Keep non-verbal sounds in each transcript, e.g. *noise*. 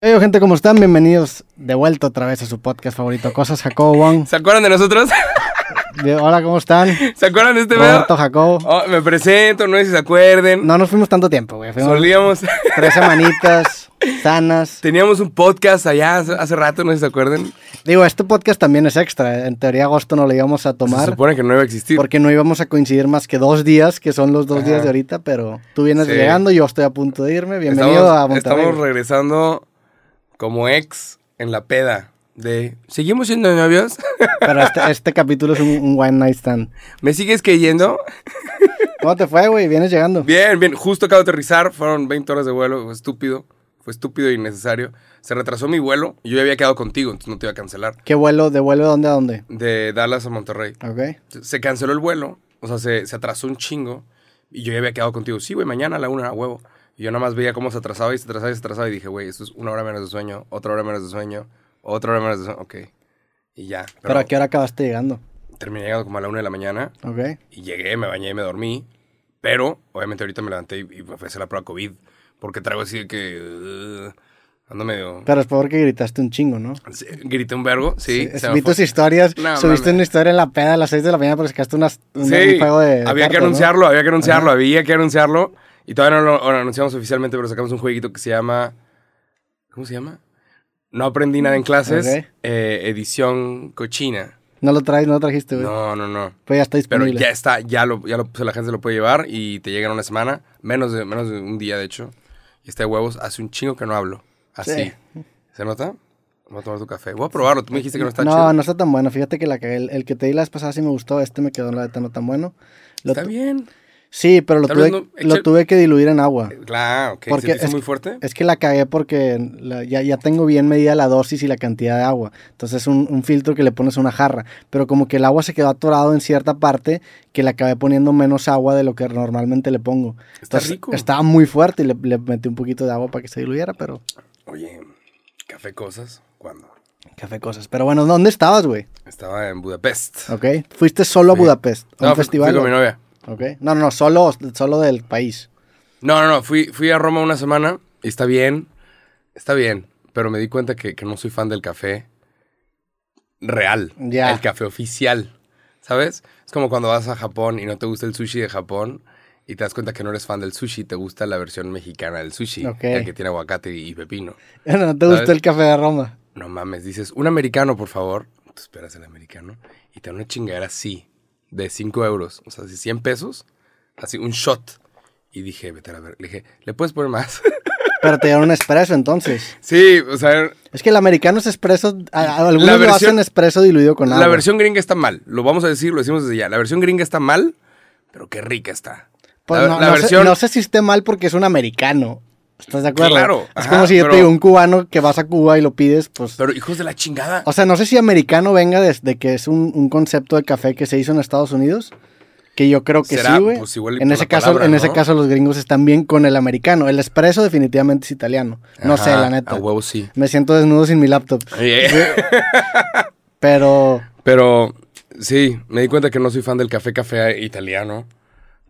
Hey, gente, ¿cómo están? Bienvenidos de vuelta otra vez a su podcast favorito, Cosas Jacobo Wong. ¿Se acuerdan de nosotros? Hola, ¿cómo están? ¿Se acuerdan de este Roberto Jacobo. Oh, me presento, no sé si se acuerden. No nos fuimos tanto tiempo, güey. Fuimos Solíamos. tres semanitas *laughs* sanas. Teníamos un podcast allá hace, hace rato, no sé si se acuerdan. Digo, este podcast también es extra. En teoría, agosto no lo íbamos a Se tomar supone que no iba a existir. porque no íbamos a coincir más que dos días, que son los dos días de ahorita, pero tú vienes Sí. llegando, yo estoy a punto de irme. Bienvenido a Monterrey. Estamos regresando como ex en la peda de... ¿Seguimos siendo novios? *laughs* Pero este, este capítulo es un, un one night stand. ¿Me sigues creyendo? *laughs* ¿Cómo te fue, güey? ¿Vienes llegando? Bien, bien. Justo acabo de aterrizar. Fueron 20 horas de vuelo. Fue estúpido. Fue estúpido e innecesario. Se retrasó mi vuelo. y Yo ya había quedado contigo, entonces no te iba a cancelar. ¿Qué vuelo? ¿De vuelo de dónde a dónde? De Dallas a Monterrey. Ok. se canceló el vuelo, o sea, se, se atrasó un chingo. Y yo ya había quedado contigo, sí, güey, mañana a la una, a huevo. Y yo nada más veía cómo se atrasaba y se atrasaba y se atrasaba. Y dije, güey, esto es una hora menos de sueño, otra hora menos de sueño, otra hora menos de sueño. Ok. Y ya. ¿Pero a qué hora acabaste llegando? Terminé llegando como a la una de la mañana. Ok. Y llegué, me bañé y me dormí. Pero, obviamente, ahorita me levanté y, y me fui a hacer la prueba COVID. Porque traigo así de que. uh, ando medio. Pero es porque gritaste un chingo, ¿no? Sí, Grité un vergo, sí. Sí, vi tus historias. No, subiste mames. una historia en la peda a las 6 de la mañana porque sacaste unas, un, Sí, un juego de. había que cartas, ¿no? anunciarlo, había que anunciarlo, Ajá. había que anunciarlo. Y todavía no lo, lo anunciamos oficialmente, pero sacamos un jueguito que se llama... ¿Cómo se llama? No aprendí nada en clases. Ok. eh, edición cochina. No lo traes, no lo trajiste, güey. No, no, no. Pues ya está Pero disponible. ya está, ya lo, ya lo, sea, la gente se lo puede llevar y te llega en una semana, menos de, menos de un día, de hecho. Y este de huevos, hace un chingo que no hablo. Así. Sí. ¿Se nota? Voy a tomar tu café. Voy a probarlo. Tú me dijiste que no está no, chido. no está tan bueno. Fíjate que la el, el que te di la vez pasada sí me gustó. Este me quedó la neta no tan bueno. Lo Está bien. Sí, pero lo tuve, no- lo tuve que diluir en agua. Claro, ok. Porque ¿Se te hizo es- muy fuerte? Es que la cagué porque la- ya, ya tengo bien medida la dosis y la cantidad de agua. Entonces es un, un filtro que le pones a una jarra. Pero como que el agua se quedó atorado en cierta parte que le acabé poniendo menos agua de lo que normalmente le pongo. Está Entonces, rico. Estaba muy fuerte y le, le metí un poquito de agua para que se diluyera, pero Oye, café cosas, ¿cuándo? café cosas. Pero bueno, ¿dónde estabas, güey? Estaba en Budapest. ¿Ok? Fuiste solo a Budapest, a No, un festival. Fui con mi novia. ¿Ok? No, no, no, solo, solo del país. No, no, no. Fui, fui a Roma una semana y está bien. Está bien. Pero me di cuenta que, que no soy fan del café real. Ya. El café oficial. ¿Sabes? Es como cuando vas a Japón y no te gusta el sushi de Japón y te das cuenta que no eres fan del sushi, te gusta la versión mexicana del sushi. El que tiene aguacate y pepino. *laughs* ¿No te gustó ¿Sabes? el café de Roma? No mames, dices, un americano, por favor. Tú esperas el americano y te da una chingadera así, de 5 euros, o sea, de 100 pesos, así, un shot. Y dije, vete a ver. Le dije, ¿le puedes poner más? *laughs* Pero te dieron un espresso entonces. sí, o sea, Es que el americano es espresso. Algunos La lo hacen espresso diluido con agua. la versión gringa está mal. Lo vamos a decir, lo decimos desde ya. La versión gringa está mal, pero qué rica está. Pues la no, la no versión. sé, no sé si esté mal porque es un americano. ¿Estás de acuerdo? Claro, Es ajá, como si yo pero- te digo un cubano que vas a Cuba y lo pides, pues. Pero hijos de la chingada. O sea, no sé si americano venga desde que es un, un concepto de café que se hizo en Estados Unidos. Que yo creo que ¿Será? sí, güey. Pues en ese caso, palabra, en ese caso los gringos están bien con el americano. El espresso definitivamente es italiano. No sé, la neta. A huevo sí. Me siento desnudo sin mi laptop. *laughs* Pero Pero sí, me di cuenta que no soy fan del café café italiano.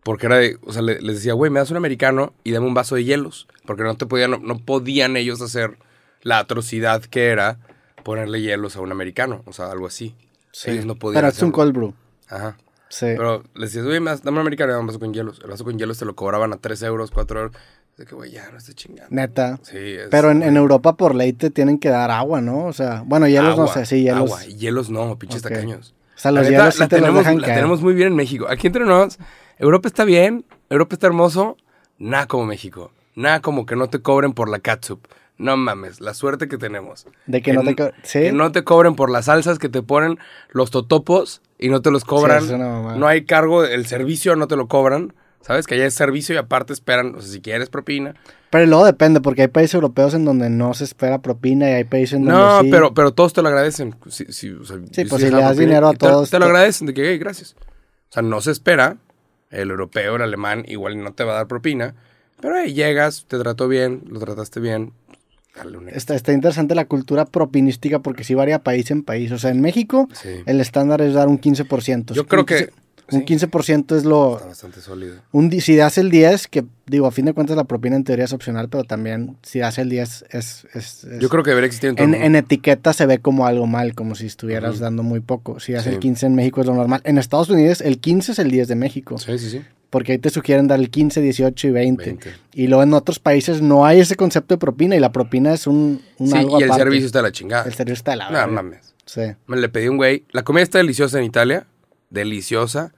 Porque era de, o sea, le- les decía, güey, me das un americano y dame un vaso de hielos. Porque no te podían, no, no podían ellos hacer la atrocidad que era ponerle hielos a un americano. O sea, algo así. Ellos no podían. pero es un cold brew. Ajá. Sí. Pero les decías, güey, me das- dame un americano y dame un vaso con hielos. El vaso con hielos te lo cobraban a 3 euros, 4 euros. De que, güey, ya no estoy chingando. Neta. Sí, es- Pero en, en Europa por ley te tienen que dar agua, ¿no? O sea, bueno, hielos no sé, sí, hielos. Agua. Y hielos no, pinches Ok. tacaños. O sea, los La neta, hielos sí la te los tenemos, dejan la caer. tenemos muy bien en México. Aquí entre nos, Europa está bien, Europa está hermoso, nada como México. Nada como que no te cobren por la catsup. No mames, la suerte que tenemos. De que no te co- ¿sí? Que no te cobren por las salsas que te ponen los totopos y no te los cobran. Sí, no hay cargo, el servicio no te lo cobran. ¿Sabes? Que allá es servicio y aparte esperan, o sea, si quieres propina. Pero luego depende, porque hay países europeos en donde no se espera propina y hay países en donde No, sí. pero, pero todos te lo agradecen. O sea, Sí, pues si le das dinero a te- todos, Te, lo agradecen de que, "Hey, gracias. O sea, no se espera. El europeo, el alemán, igual no te va a dar propina. Pero hey, llegas, te trató bien, lo trataste bien. Dale Está, está interesante la cultura propinística porque sí varía país en país. O sea, en México Sí. el estándar es dar un 15%. Yo creo que- Un Sí. 15% es lo... Está bastante sólido. Un, si das el 10, que digo, a fin de cuentas la propina en teoría es opcional, pero también si das el 10 es... es- es- Yo creo que debería existir en todo en, etiqueta se ve como algo mal, como si estuvieras dando muy poco. Si das Sí. el 15 en México es lo normal. En Estados Unidos el 15 es el 10 de México, Sí, sí, sí. porque ahí te sugieren dar el 15, 18 y 20. 20. Y luego en otros países no hay ese concepto de propina y la propina es un, un Sí, algo y el aparte. servicio está de la chingada. El servicio está de la No mames. Sí. Me le pedí un güey. La comida está deliciosa en Italia. Deliciosa.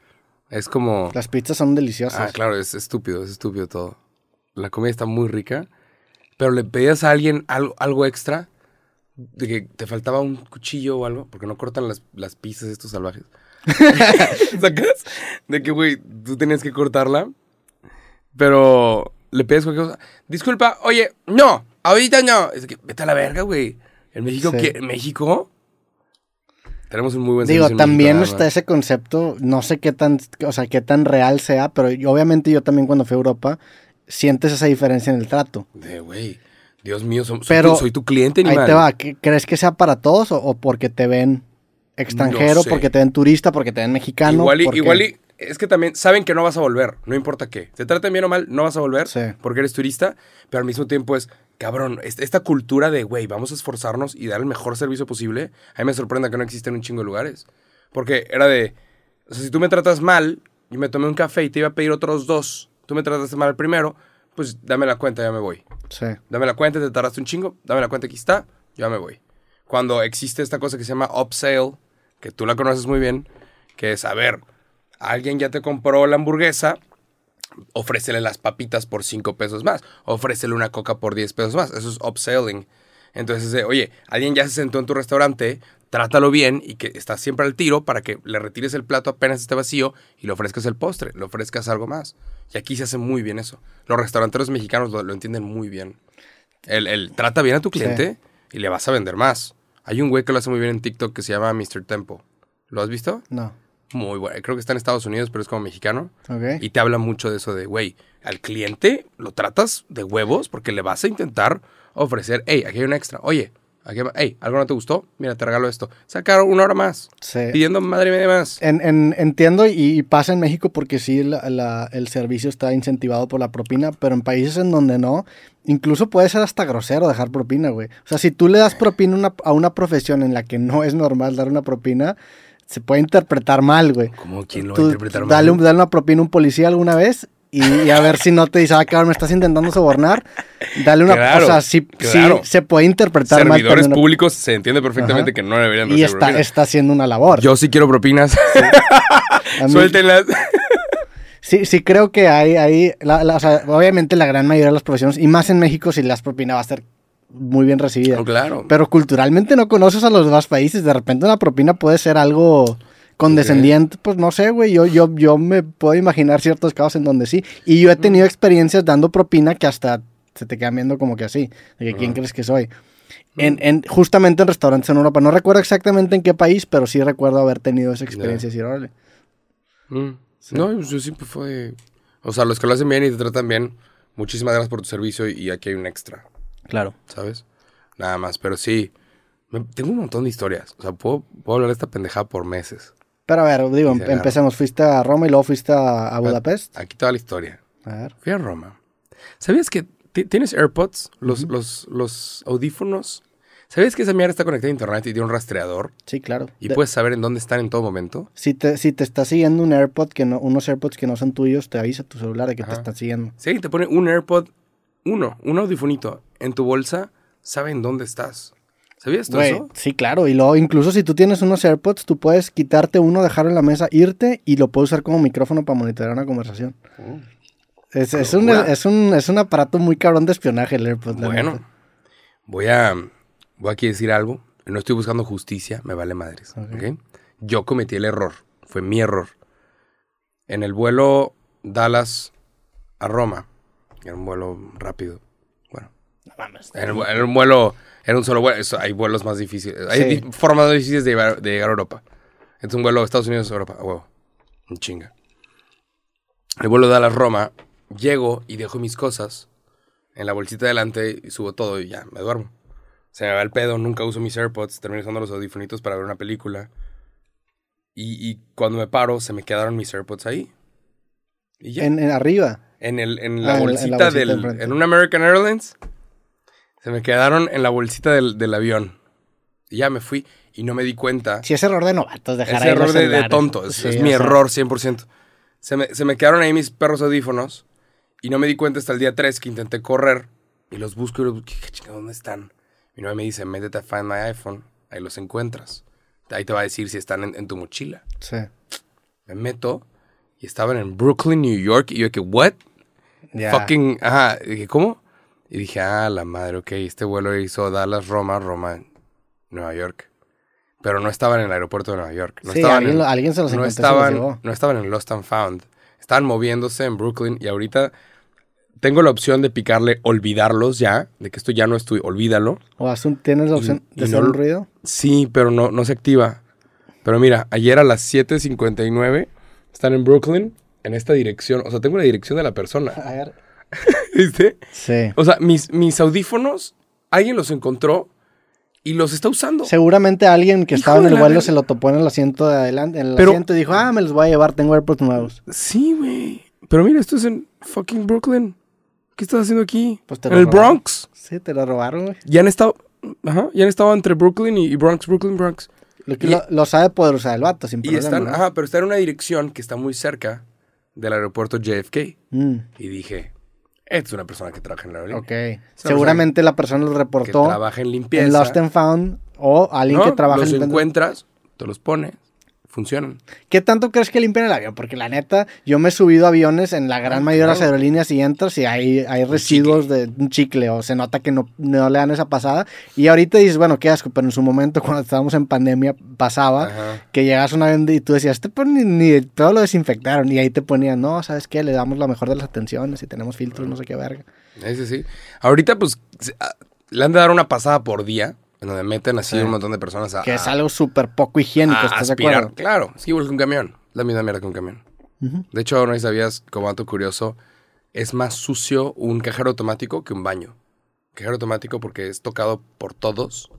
Es como. Las pizzas son deliciosas. Ah, claro, es estúpido, es estúpido todo. La comida está muy rica. Pero le pedías a alguien algo, algo extra. De que te faltaba un cuchillo o algo. Porque no cortan las, las pizzas estos salvajes. *laughs* ¿Sacas? De que, güey, tú tenías que cortarla. Pero le pides cualquier cosa. Disculpa, oye, no, ahorita no. Es que vete a la verga, güey. En México, Sí. ¿qué? ¿En México? Tenemos un muy buen Digo, también está ese concepto, no sé qué tan, o sea, qué tan real sea, pero yo- obviamente yo también cuando fui a Europa sientes esa diferencia en el trato. De, güey, Dios mío, soy, Pero tu, soy tu cliente, Ahí animal. te va, ¿qué- ¿crees que sea para todos o, o porque te ven extranjero, No sé. porque te ven turista, porque te ven mexicano? Igual y, porque- igual y- es que también saben que no vas a volver, no importa qué. Te traten bien o mal, no vas a volver Sí. porque eres turista, pero al mismo tiempo es, cabrón, es- esta cultura de, güey, vamos a esforzarnos y dar el mejor servicio posible, a mí me sorprende que no existe en un chingo de lugares. Porque era de, o sea, si tú me tratas mal, yo me tomé un café y te iba a pedir otros dos, tú me trataste mal el primero, pues dame la cuenta, ya me voy. Sí, Dame la cuenta, te tardaste un chingo, dame la cuenta, aquí está, ya me voy. Cuando existe esta cosa que se llama upsale, que tú la conoces muy bien, que es, a ver, alguien ya te compró la hamburguesa, ofrécele las papitas por 5 pesos más, ofrécele una coca por 10 pesos más, eso es upselling. Entonces, oye, alguien ya se sentó en tu restaurante, trátalo bien y que estás siempre al tiro para que le retires el plato apenas esté vacío y le ofrezcas el postre, le ofrezcas algo más. Y aquí se hace muy bien eso. Los restauranteros mexicanos lo, lo entienden muy bien. El, el trata bien a tu cliente y le vas a vender más. Hay un güey que lo hace muy bien en TikTok que se llama Mr. Tempo. ¿Lo has visto? no, Muy bueno. Creo que está en Estados Unidos, pero es como mexicano. Y te habla mucho de eso de, güey, al cliente lo tratas de huevos porque le vas a intentar ofrecer, hey, aquí hay un extra. Oye, aquí, hey, ¿algo no te gustó? Mira, te regalo esto. Sacar una hora más. Sí. Pidiendo madre media más. En, en- entiendo y, y pasa en México porque sí la- la- el servicio está incentivado por la propina, pero en países en donde no, incluso puede ser hasta grosero dejar propina, güey. O sea, si tú le das propina una- a una profesión en la que no es normal dar una propina, se puede interpretar mal, güey. ¿Cómo quién lo va a interpretar mal? dale, un- dale una propina a un policía alguna vez y, y a ver si no te dice, ah, cabrón, me estás intentando sobornar. Dale una, Claro, o sea, sí, claro. sí se puede interpretar mal. Servidores también una- públicos se entiende perfectamente Ajá. que no deberían y está, propinas. está haciendo una labor. Yo sí quiero propinas. *laughs* Mí- Suéltenlas. Sí, sí creo que hay, hay la- la- o sea, obviamente la gran mayoría de las profesiones, y más en México, si las propinas va a ser muy bien recibida. No, claro. Pero culturalmente no conoces a los demás países, de repente una propina puede ser algo condescendiente, pues no sé, güey, yo, yo, yo me puedo imaginar ciertos casos en donde sí, y yo he tenido experiencias dando propina que hasta se te quedan viendo como que así, de que quién crees que soy. En, en, justamente en restaurantes en Europa, no recuerdo exactamente en qué país, pero sí recuerdo haber tenido esa experiencia y decir, órale. Mm. No, yo siempre fue... O sea, los que lo hacen bien y te tratan bien, muchísimas gracias por tu servicio y aquí hay un extra, Claro. ¿sabes? Nada más, pero sí, me- tengo un montón de historias. O sea, puedo, puedo hablar de esta pendejada por meses. Pero a ver, digo, Sí, claro. empecemos. Fuiste a Roma y luego fuiste a, a Budapest. Aquí toda la historia. A ver. Fui a Roma. ¿Sabías que ti- tienes AirPods? Los, los, los audífonos. ¿Sabías que esa mierda está conectada a internet y tiene un rastreador? Sí, claro. Y De- puedes saber en dónde están en todo momento. si, te, si te está siguiendo un AirPod que no, unos AirPods que no son tuyos, te avisa tu celular de que te están siguiendo. Si alguien te pone un AirPod, uno, un audifonito en tu bolsa, sabe en dónde estás. ¿Sabías todo Güey, eso? sí, claro. Y luego, incluso si tú tienes unos AirPods, tú puedes quitarte uno, dejarlo en la mesa, irte y lo puedes usar como micrófono para monitorear una conversación. Es, es, un, locura. es, un, es un aparato muy cabrón de espionaje el AirPod. Bueno, neta. voy a, voy aquí a decir algo. No estoy buscando justicia, me vale madres. Ok. ¿ok? Yo cometí el error, fue mi error. En el vuelo Dallas a Roma, era un vuelo rápido. Bueno, No mames. era, era un vuelo, era un solo vuelo. eso, hay vuelos más difíciles, hay Sí. formas más difíciles de llegar, de llegar a Europa. Es un vuelo de Estados Unidos a Europa, a huevo. Un chinga. El vuelo Dallas-Roma, llego y dejo mis cosas en la bolsita delante y subo todo y ya, me duermo. Se me va el pedo, nunca uso mis AirPods, termino usando los audifonitos para ver una película. Y, y cuando me paro, se me quedaron mis AirPods ahí. Y ya. En, en arriba. En, el, en, Ah, la en la bolsita del. En un American Airlines. Se me quedaron en la bolsita del, del avión. Y ya me fui y no me di cuenta. Si es error de novatos dejar Es ahí error de, de tonto. Es, Sí, es o mi sea, error 100%. Se me, se me quedaron ahí mis perros audífonos. Y no me di cuenta hasta el día 3 que intenté correr. Y los busco y los busco. ¿Qué ¿Dónde están? Mi novia me dice, métete a Find My iPhone. Ahí los encuentras. Ahí te va a decir si están en, en tu mochila. Sí. Me meto y estaban en Brooklyn, New York. Y yo que, ¿what? Ya. Fucking, ajá. Y dije, ¿cómo? Y dije, ah, la madre, ok. Este vuelo hizo Dallas, Roma, Roma, Nueva York. Pero no estaban en el aeropuerto de Nueva York. No Sí, estaban alguien en- alguien se los no los estaban, no estaban en Lost and Found. Estaban moviéndose en Brooklyn y ahorita tengo la opción de picarle olvidarlos ya, de que esto ya no estoy, olvídalo. O haz un- tienes la opción Y- de hacer no un ruido. Sí, pero no, no se activa. Pero mira, ayer a las 7.59 están en Brooklyn, en esta dirección. O sea, tengo la dirección de la persona. A ver. *laughs* ¿Viste? Sí. O sea, mis, mis audífonos, alguien los encontró y los está usando. Seguramente alguien que Hijo estaba en el vuelo se lo topó en el asiento de adelante, en el Pero- asiento y dijo, ah, me los voy a llevar, tengo AirPods nuevos. Sí, güey. Pero mira, esto es en fucking Brooklyn. ¿Qué estás haciendo aquí? Pues te en lo el robaron. Bronx. Sí, te lo robaron, güey. Ya han estado. Ajá, ya han estado entre Brooklyn y, y Bronx, Brooklyn, Bronx. Lo, que Y- lo, lo sabe poder usar el vato, sin Y problema. están, ¿no? ajá, pero está en una dirección que está muy cerca del aeropuerto JFK. Mm, Y dije, esta es una persona que trabaja en la aerolínea. ok. Seguramente la persona lo Que reportó trabaja en limpieza. en Lost and Found o alguien ¿no? que trabaja los en encuentras, te los pones, funcionan. ¿Qué tanto crees que limpian el avión? Porque la neta, yo me he subido a aviones en la gran mayoría de las aerolíneas y entras y hay, hay residuos de un chicle o se nota que no, no le dan esa pasada. Y ahorita dices, bueno, qué asco, pero en su momento *laughs* cuando estábamos en pandemia pasaba Ajá. que llegas a un avión y tú decías, este pues ni, ni todo lo desinfectaron y ahí te ponían, no, ¿sabes qué? Le damos la mejor de las atenciones y tenemos filtros, no sé qué verga. Ese sí. Ahorita, pues, ah, le han de dar una pasada por día, en donde meten así Sí. un montón de personas a, Que es algo súper poco higiénico, ¿estás de acuerdo? Claro, es igual que un camión. La misma mierda que un camión. De hecho, no sabías, como dato curioso, es más sucio un cajero automático que un baño. Cajero automático porque es tocado por todos.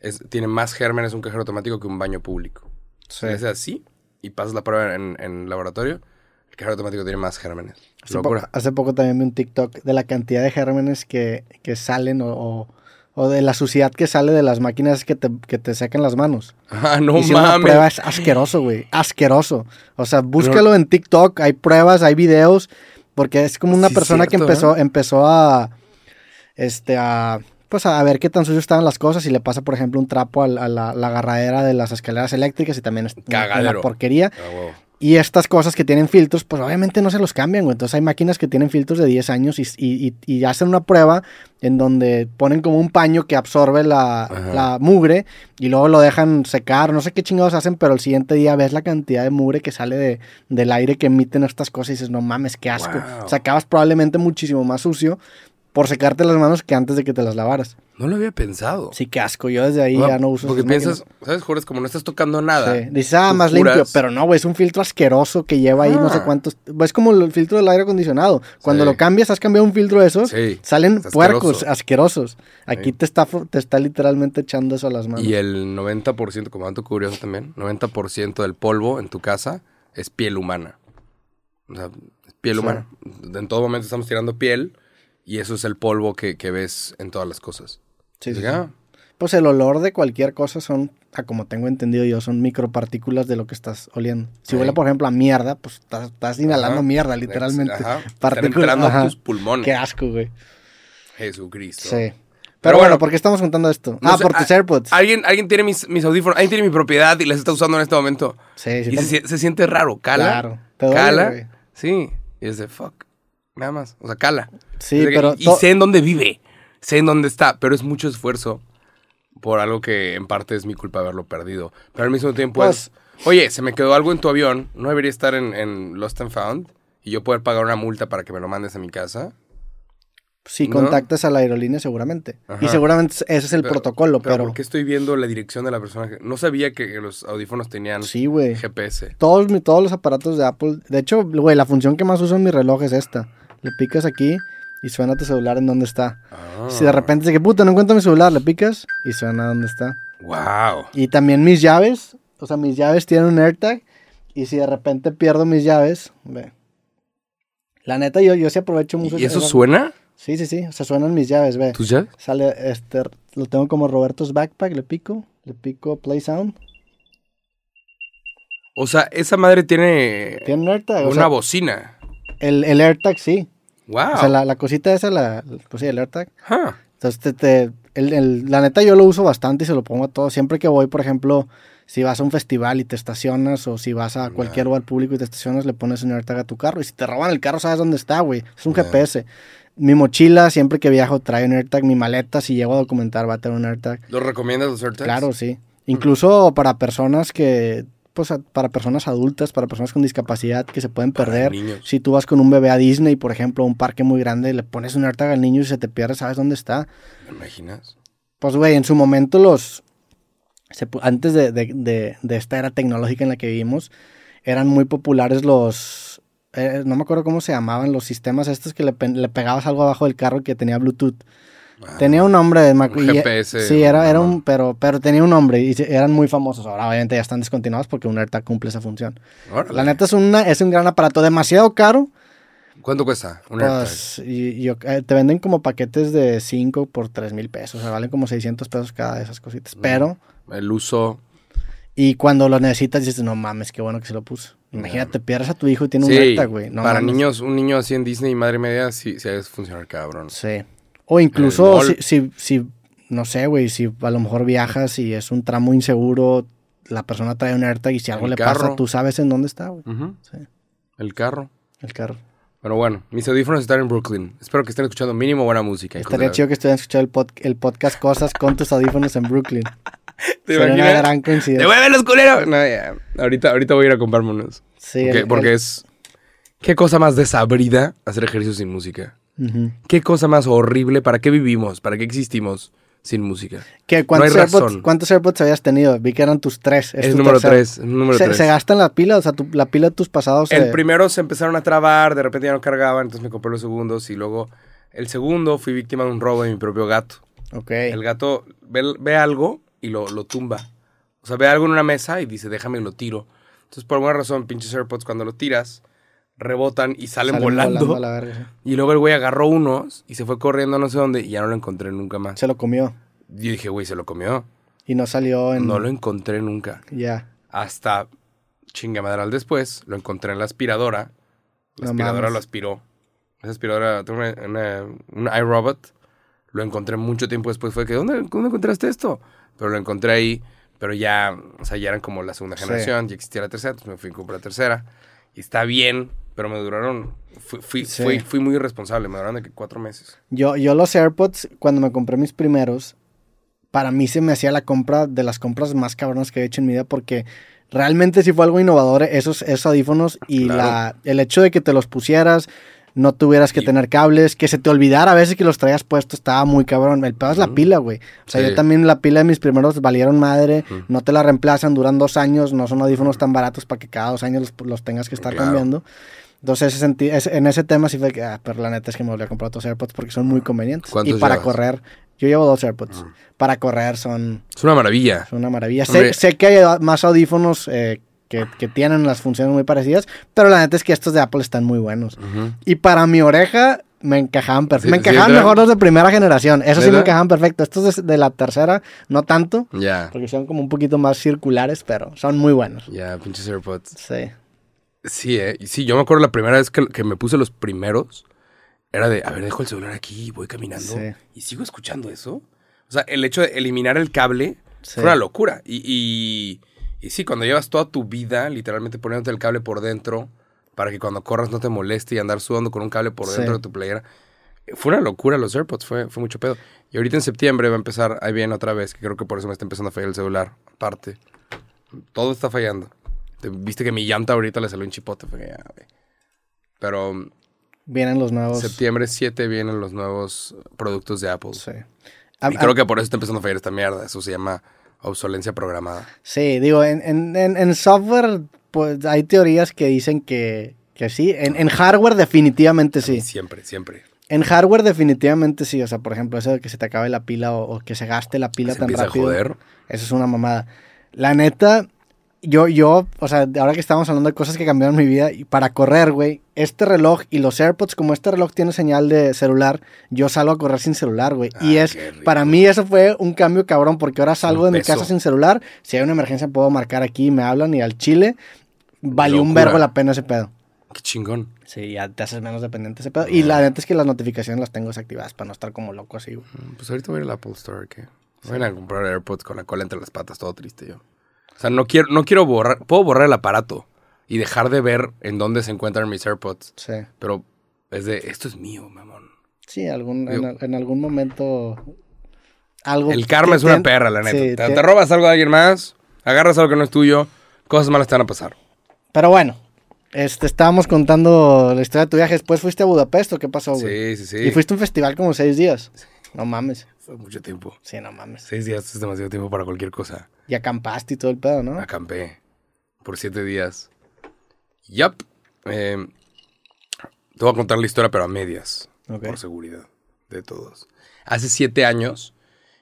Es, tiene más gérmenes un cajero automático que un baño público. Sí. Si haces así y pasas la prueba en, en laboratorio, el cajero automático tiene más gérmenes. Hace, po- hace poco también vi un TikTok de la cantidad de gérmenes que, que salen o, o- o de la suciedad que sale de las máquinas que te, que te secan las manos. Ah, no Hicieron una mames. prueba, es asqueroso, güey. Asqueroso. O sea, búscalo en TikTok, hay pruebas, hay videos, porque es como una Sí, persona que empezó, ¿eh? empezó a, este, a, pues a ver qué tan sucio estaban las cosas y le pasa, por ejemplo, un trapo a, la, la agarradera de las escaleras eléctricas y también es una- una Cagadero. porquería. Huevo. Y estas cosas que tienen filtros, pues obviamente no se los cambian, güey. Entonces hay máquinas que tienen filtros de 10 años y, y- y- hacen una prueba en donde ponen como un paño que absorbe la, mugre y luego lo dejan secar. No sé qué chingados hacen, pero el siguiente día ves la cantidad de mugre que sale de, del aire que emiten estas cosas y dices, no mames, qué asco. Wow. O sea, acabas probablemente muchísimo más sucio por secarte las manos que antes de que te las lavaras. No lo había pensado. Sí, qué asco. Yo desde ahí No, ya no uso Porque piensas, máquinas. ¿sabes? Juras como no estás tocando nada. Sí. Dices, ah, más limpio, pero no, güey, es un filtro asqueroso que lleva ahí no sé Ah. cuántos. Es como el filtro del aire acondicionado. Cuando Sí. lo cambias, has cambiado un filtro de esos, Sí, salen es puercos, asqueroso. asquerosos. Aquí te, está, te está literalmente echando eso a las manos. Y el 90%, como dato curioso también, 90% del polvo en tu casa es piel humana. O sea, es piel humana. En todo momento estamos tirando piel y eso es el polvo que, que ves en todas las cosas. Sí, sí, ah, Pues el olor de cualquier cosa son, a como tengo entendido yo, son micropartículas de lo que estás oliendo. Si huele, por ejemplo, a mierda, pues estás, estás inhalando Ajá. mierda, literalmente. Ajá. Están Partículas, entrando ajá. tus pulmones. Qué asco, güey. Jesucristo. Sí. Pero, Pero bueno, bueno, ¿por qué estamos contando esto? No ah, sé, por tus AirPods. ¿Alguien, alguien tiene mis, mis audífonos, alguien tiene mi propiedad y las está usando en este momento. sí, sí. y se, siente raro. Cala. Claro. Te duele, cala. güey. Sí. Y es de fuck. Nada más. O sea, cala. Sí, que- pero Y, sé en dónde vive. Sé en dónde está. Pero es mucho esfuerzo por algo que en parte es mi culpa haberlo perdido. Pero al mismo tiempo Pues- es. Oye, se me quedó algo en tu avión. ¿No debería estar en, en Lost and Found? Y yo poder pagar una multa para que me lo mandes a mi casa. Si ¿No? contactas a la aerolínea, seguramente. Ajá. Y seguramente ese es el protocolo, pero. ¿Por qué estoy viendo la dirección de la persona? No sabía que los audífonos tenían Sí. GPS. Todos, todos los aparatos de Apple. De hecho, güey, la función que más uso en mi reloj es esta. Le picas aquí y suena tu celular en dónde está. Ah. Si de repente dice que puta, no encuentro mi celular, le picas y suena dónde está. Wow. Y también mis llaves o sea, mis llaves tienen un AirTag. Y si de repente pierdo mis llaves, ve. La neta, yo, yo sí aprovecho mucho. ¿Y eso suena? Sí, sí, sí. O sea, suenan mis llaves, ve. ¿Tus llaves? Sale, este, lo tengo como Roberto's Backpack, le pico. Le pico Play Sound. O sea, esa madre tiene, Tiene un AirTag. O una sea, bocina. el, el AirTag sí. Wow. O sea, la, la cosita esa, la, pues sí, el AirTag. Huh. Entonces, te, te- el- el- la neta yo lo uso bastante y se lo pongo a todo. Siempre que voy, por ejemplo, si vas a un festival y te estacionas o si vas a cualquier lugar público y te estacionas, le pones un AirTag a tu carro. Y si te roban el carro, sabes dónde está, güey. Es un. GPS. Mi mochila, siempre que viajo, trae un AirTag. Mi maleta, si llego a documentar, va a tener un AirTag. ¿Lo recomiendas los AirTags? Claro, sí. Incluso para personas que, pues a- para personas adultas, para personas con discapacidad que se pueden perder. Si tú vas con un bebé a Disney, por ejemplo, a un parque muy grande, le pones un AirTag al niño y se te pierde, sabes dónde está. ¿Me imaginas? Pues, güey, en su momento los... se antes de, de- de- de esta era tecnológica en la que vivimos, eran muy populares los... eh, no me acuerdo cómo se llamaban los sistemas estos que le, le pegabas algo abajo del carro que tenía Bluetooth. Ah, Tenía un nombre. Un y- GPS, Sí, era, era un... Pero, pero tenía un nombre y eran muy famosos. Ahora obviamente ya están descontinuados porque un AirTag cumple esa función. órale. La neta es, una, es un gran aparato. Demasiado caro. ¿Cuánto cuesta un? Pues y, eh, te venden como paquetes de 5 por 3 mil pesos. O sea, valen como 600 pesos cada de esas cositas. Pero... El uso... Y cuando lo necesitas dices, no mames, qué bueno que se lo puso. Imagínate, pierdes a tu hijo y tiene un Sí, AirTag, güey. No para mames. niños, un niño así en Disney y madre media, sí, sí debe funcionar cabrón. Sí. O incluso si, si, si, no sé, güey, si a lo mejor viajas y es un tramo inseguro, la persona trae un AirTag y si algo El le carro. pasa, tú sabes en dónde está, güey. Sí, El carro. el carro. Pero bueno, mis audífonos están en Brooklyn. Espero que estén escuchando mínimo buena música. Estaría chido que estuvieran escuchando el, pod- el podcast Cosas con tus audífonos en Brooklyn. *laughs* ¿Te Sería una imaginas? gran coincidencia. ¡Devuelve los culeros! No, ya. Ahorita, ahorita voy a ir a comprarme unos. Sí, porque el- porque el- es... ¿Qué cosa más desabrida hacer ejercicio sin música? ¿Qué cosa más horrible? ¿Para qué vivimos? ¿Para qué existimos sin música? ¿Qué, cuántos, hay AirPods, razón. ¿Cuántos AirPods habías tenido? Vi que eran tus tres. Es tu número tercero. 3. Número se, tres. se gastan la pila, o sea, tu- la pila de tus pasados. El se- primero se empezaron a trabar, de repente ya no cargaban, entonces me compré los segundos y luego el segundo fui víctima de un robo de mi propio gato. Ok. El gato ve, ve algo y lo, lo tumba. O sea, ve algo en una mesa y dice, déjame y lo tiro. Entonces, por alguna razón, pinches AirPods, cuando lo tiras, rebotan y salen, Salen volando. a la verga. Y luego el güey agarró unos y se fue corriendo a no sé dónde y ya no lo encontré nunca más. Se lo comió. Yo dije, güey, se lo comió. Y no salió en. No lo encontré nunca. Ya. Hasta chingamadral después, lo encontré en la aspiradora. La No aspiradora mames. lo aspiró. Esa aspiradora, un iRobot. Lo encontré mucho tiempo después. Fue que, ¿dónde, ¿dónde encontraste esto? Pero lo encontré ahí. Pero ya, o sea, ya eran como la segunda Sí. generación. Ya existía la tercera. Entonces me fui a comprar la tercera. Y está bien, pero me duraron. Fui, fui, Sí. fui, fui muy irresponsable. Me duraron de que cuatro meses. Yo, yo los AirPods, cuando me compré mis primeros, para mí se me hacía la compra de las compras más cabronas que he hecho en mi vida porque realmente sí fue algo innovador esos, esos audífonos y Claro. la, el hecho de que te los pusieras, no tuvieras que Y- tener cables, que se te olvidara a veces que los traías puestos, estaba muy cabrón. El peor es la pila, güey. O sea, Sí. yo también la pila de mis primeros valieron madre, no te la reemplazan, duran dos años, no son audífonos tan baratos para que cada dos años los, los tengas que estar Claro. cambiando. Entonces, ese en ese tema sí fue que, ah, pero la neta es que me volví a comprar otros AirPods porque son muy convenientes. Y ¿Cuántos para llevas? correr, yo llevo dos AirPods. Para correr son, Es una maravilla. son una maravilla. Sé, sé que hay más audífonos eh, que, que tienen las funciones muy parecidas, pero la neta es que estos de Apple están muy buenos. Ujú. Y para mi oreja me encajaban perfecto. Sí, me encajaban mejor los de primera generación. Eso sí me encajaban perfecto. Estos de, de la tercera, no tanto, Ya. porque son como un poquito más circulares, pero son muy buenos. Ya, pinches AirPods. Sí. Sí, eh. Sí, yo me acuerdo la primera vez que, que me puse los primeros. Era de, a ver, dejo el celular aquí y voy caminando. Sí. Y sigo escuchando eso. O sea, el hecho de eliminar el cable Sí. fue una locura. Y, y, y sí, cuando llevas toda tu vida literalmente poniéndote el cable por dentro para que cuando corras no te moleste y andar sudando con un cable por Sí. dentro de tu playera. eh, Fue una locura los AirPods, fue, fue mucho pedo. Y ahorita en septiembre va a empezar, ahí viene otra vez, que creo que por eso me está empezando a fallar el celular. Aparte, todo está fallando. Te- Viste que mi llanta ahorita le salió un chipote. Pero Vienen los nuevos. septiembre 7 vienen los nuevos productos de Apple. Sí. Y creo a- que por eso está empezando a fallar esta mierda. Eso se llama obsolencia programada. Sí, digo, en, en, en, en software, pues hay teorías que dicen que, que sí. En, en hardware, definitivamente sí. Siempre, siempre. En hardware, definitivamente sí. O sea, por ejemplo, eso de que se te acabe la pila o, o que se gaste la pila Se tan rápido. a joder. Eso es una mamada. La neta, yo, yo, o sea, ahora que estamos hablando de cosas que cambiaron mi vida, y para correr, güey, este reloj y los AirPods, como este reloj tiene señal de celular, yo salgo a correr sin celular, güey. y Ah, es, para mí eso fue un cambio cabrón, porque ahora salgo de mi casa sin celular, si hay una emergencia puedo marcar aquí, me hablan y al chile, valió un vergo la pena ese pedo. Qué chingón. Sí, ya te haces menos dependiente de ese pedo. Y la neta es que las notificaciones las tengo desactivadas para no estar como loco así, güey. Mm, Pues ahorita voy a ir al Apple Store, ¿qué? Voy a comprar AirPods con la cola entre las patas, todo triste yo. O sea, no quiero, no quiero borrar, puedo borrar el aparato y dejar de ver en dónde se encuentran mis AirPods. Sí. Pero es de, esto es mío, mamón. Sí, algún, Digo- en, en algún momento. Algo. El karma es una perra, la neta. sí, te, robas algo de alguien más, agarras algo que no es tuyo, cosas malas te van a pasar. Pero bueno, este, estábamos contando la historia de tu viaje. Después fuiste a Budapest o qué pasó, güey. Sí, sí, sí. Y fuiste a un festival como seis días. No mames. Fue mucho tiempo. Sí, no mames. Seis días es demasiado tiempo para cualquier cosa. Y acampaste y todo el pedo, ¿no? Acampé por siete días. Yup. Eh, te voy a contar la historia, pero a medias. Ok. Por seguridad de todos. Hace siete años,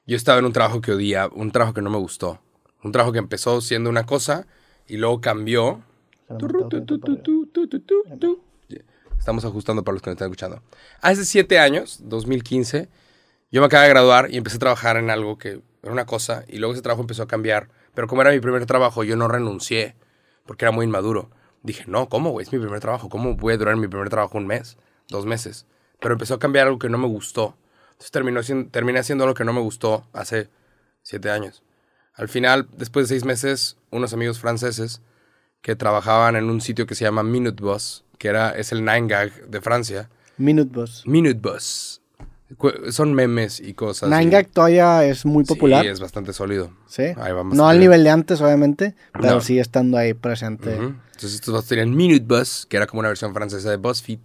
yo estaba en un trabajo que odiaba, un trabajo que no me gustó. Un trabajo que empezó siendo una cosa y luego cambió. Estamos ajustando para los que nos están escuchando. Hace siete años, 2015, yo me acabé de graduar y empecé a trabajar en algo que era una cosa y luego ese trabajo empezó a cambiar. Pero como era mi primer trabajo, yo no renuncié porque era muy inmaduro. Dije, no, ¿cómo, güey? Es mi primer trabajo. ¿Cómo voy a durar mi primer trabajo un mes? Dos meses. Pero empezó a cambiar algo que no me gustó. Entonces terminó, terminé haciendo algo que no me gustó hace siete años. Al final, después de seis meses, unos amigos franceses que trabajaban en un sitio que se llama Minute Bus, que era, es el Nine Gag de Francia. Minute Bus. Minute Bus. Son memes y cosas. Nine Gag todavía es muy popular. Sí, es bastante sólido. Sí. Ahí vamos No al nivel de antes, obviamente, pero No. sigue estando ahí presente. Entonces estos dos tenían Minute Bus, que era como una versión francesa de BuzzFeed.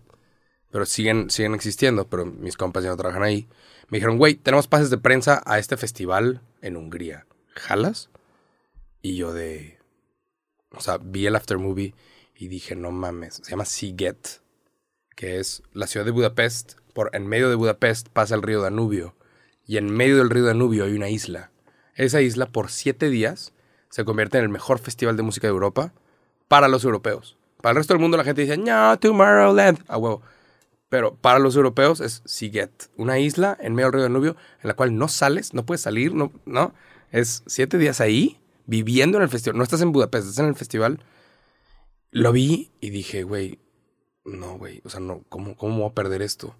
Pero siguen, siguen existiendo, pero mis compas ya no trabajan ahí. Me dijeron, güey, tenemos pases de prensa a este festival en Hungría. ¿Jalas? Y yo de... O sea, vi el after movie y dije, no mames. Se llama Siget, que es la ciudad de Budapest. Por, en medio de Budapest pasa el río Danubio. Y en medio del río Danubio hay una isla. Esa isla, por siete días, se convierte en el mejor festival de música de Europa para los europeos. Para el resto del mundo la gente dice, no, Tomorrowland. A huevo. Pero para los europeos es Siget, una isla en medio del río Danubio en la cual no sales, no puedes salir, no, no. Es siete días ahí, viviendo en el festival. No estás en Budapest, estás en el festival. Lo vi y dije, güey, no, güey, o sea, no, ¿cómo, ¿cómo voy a perder esto?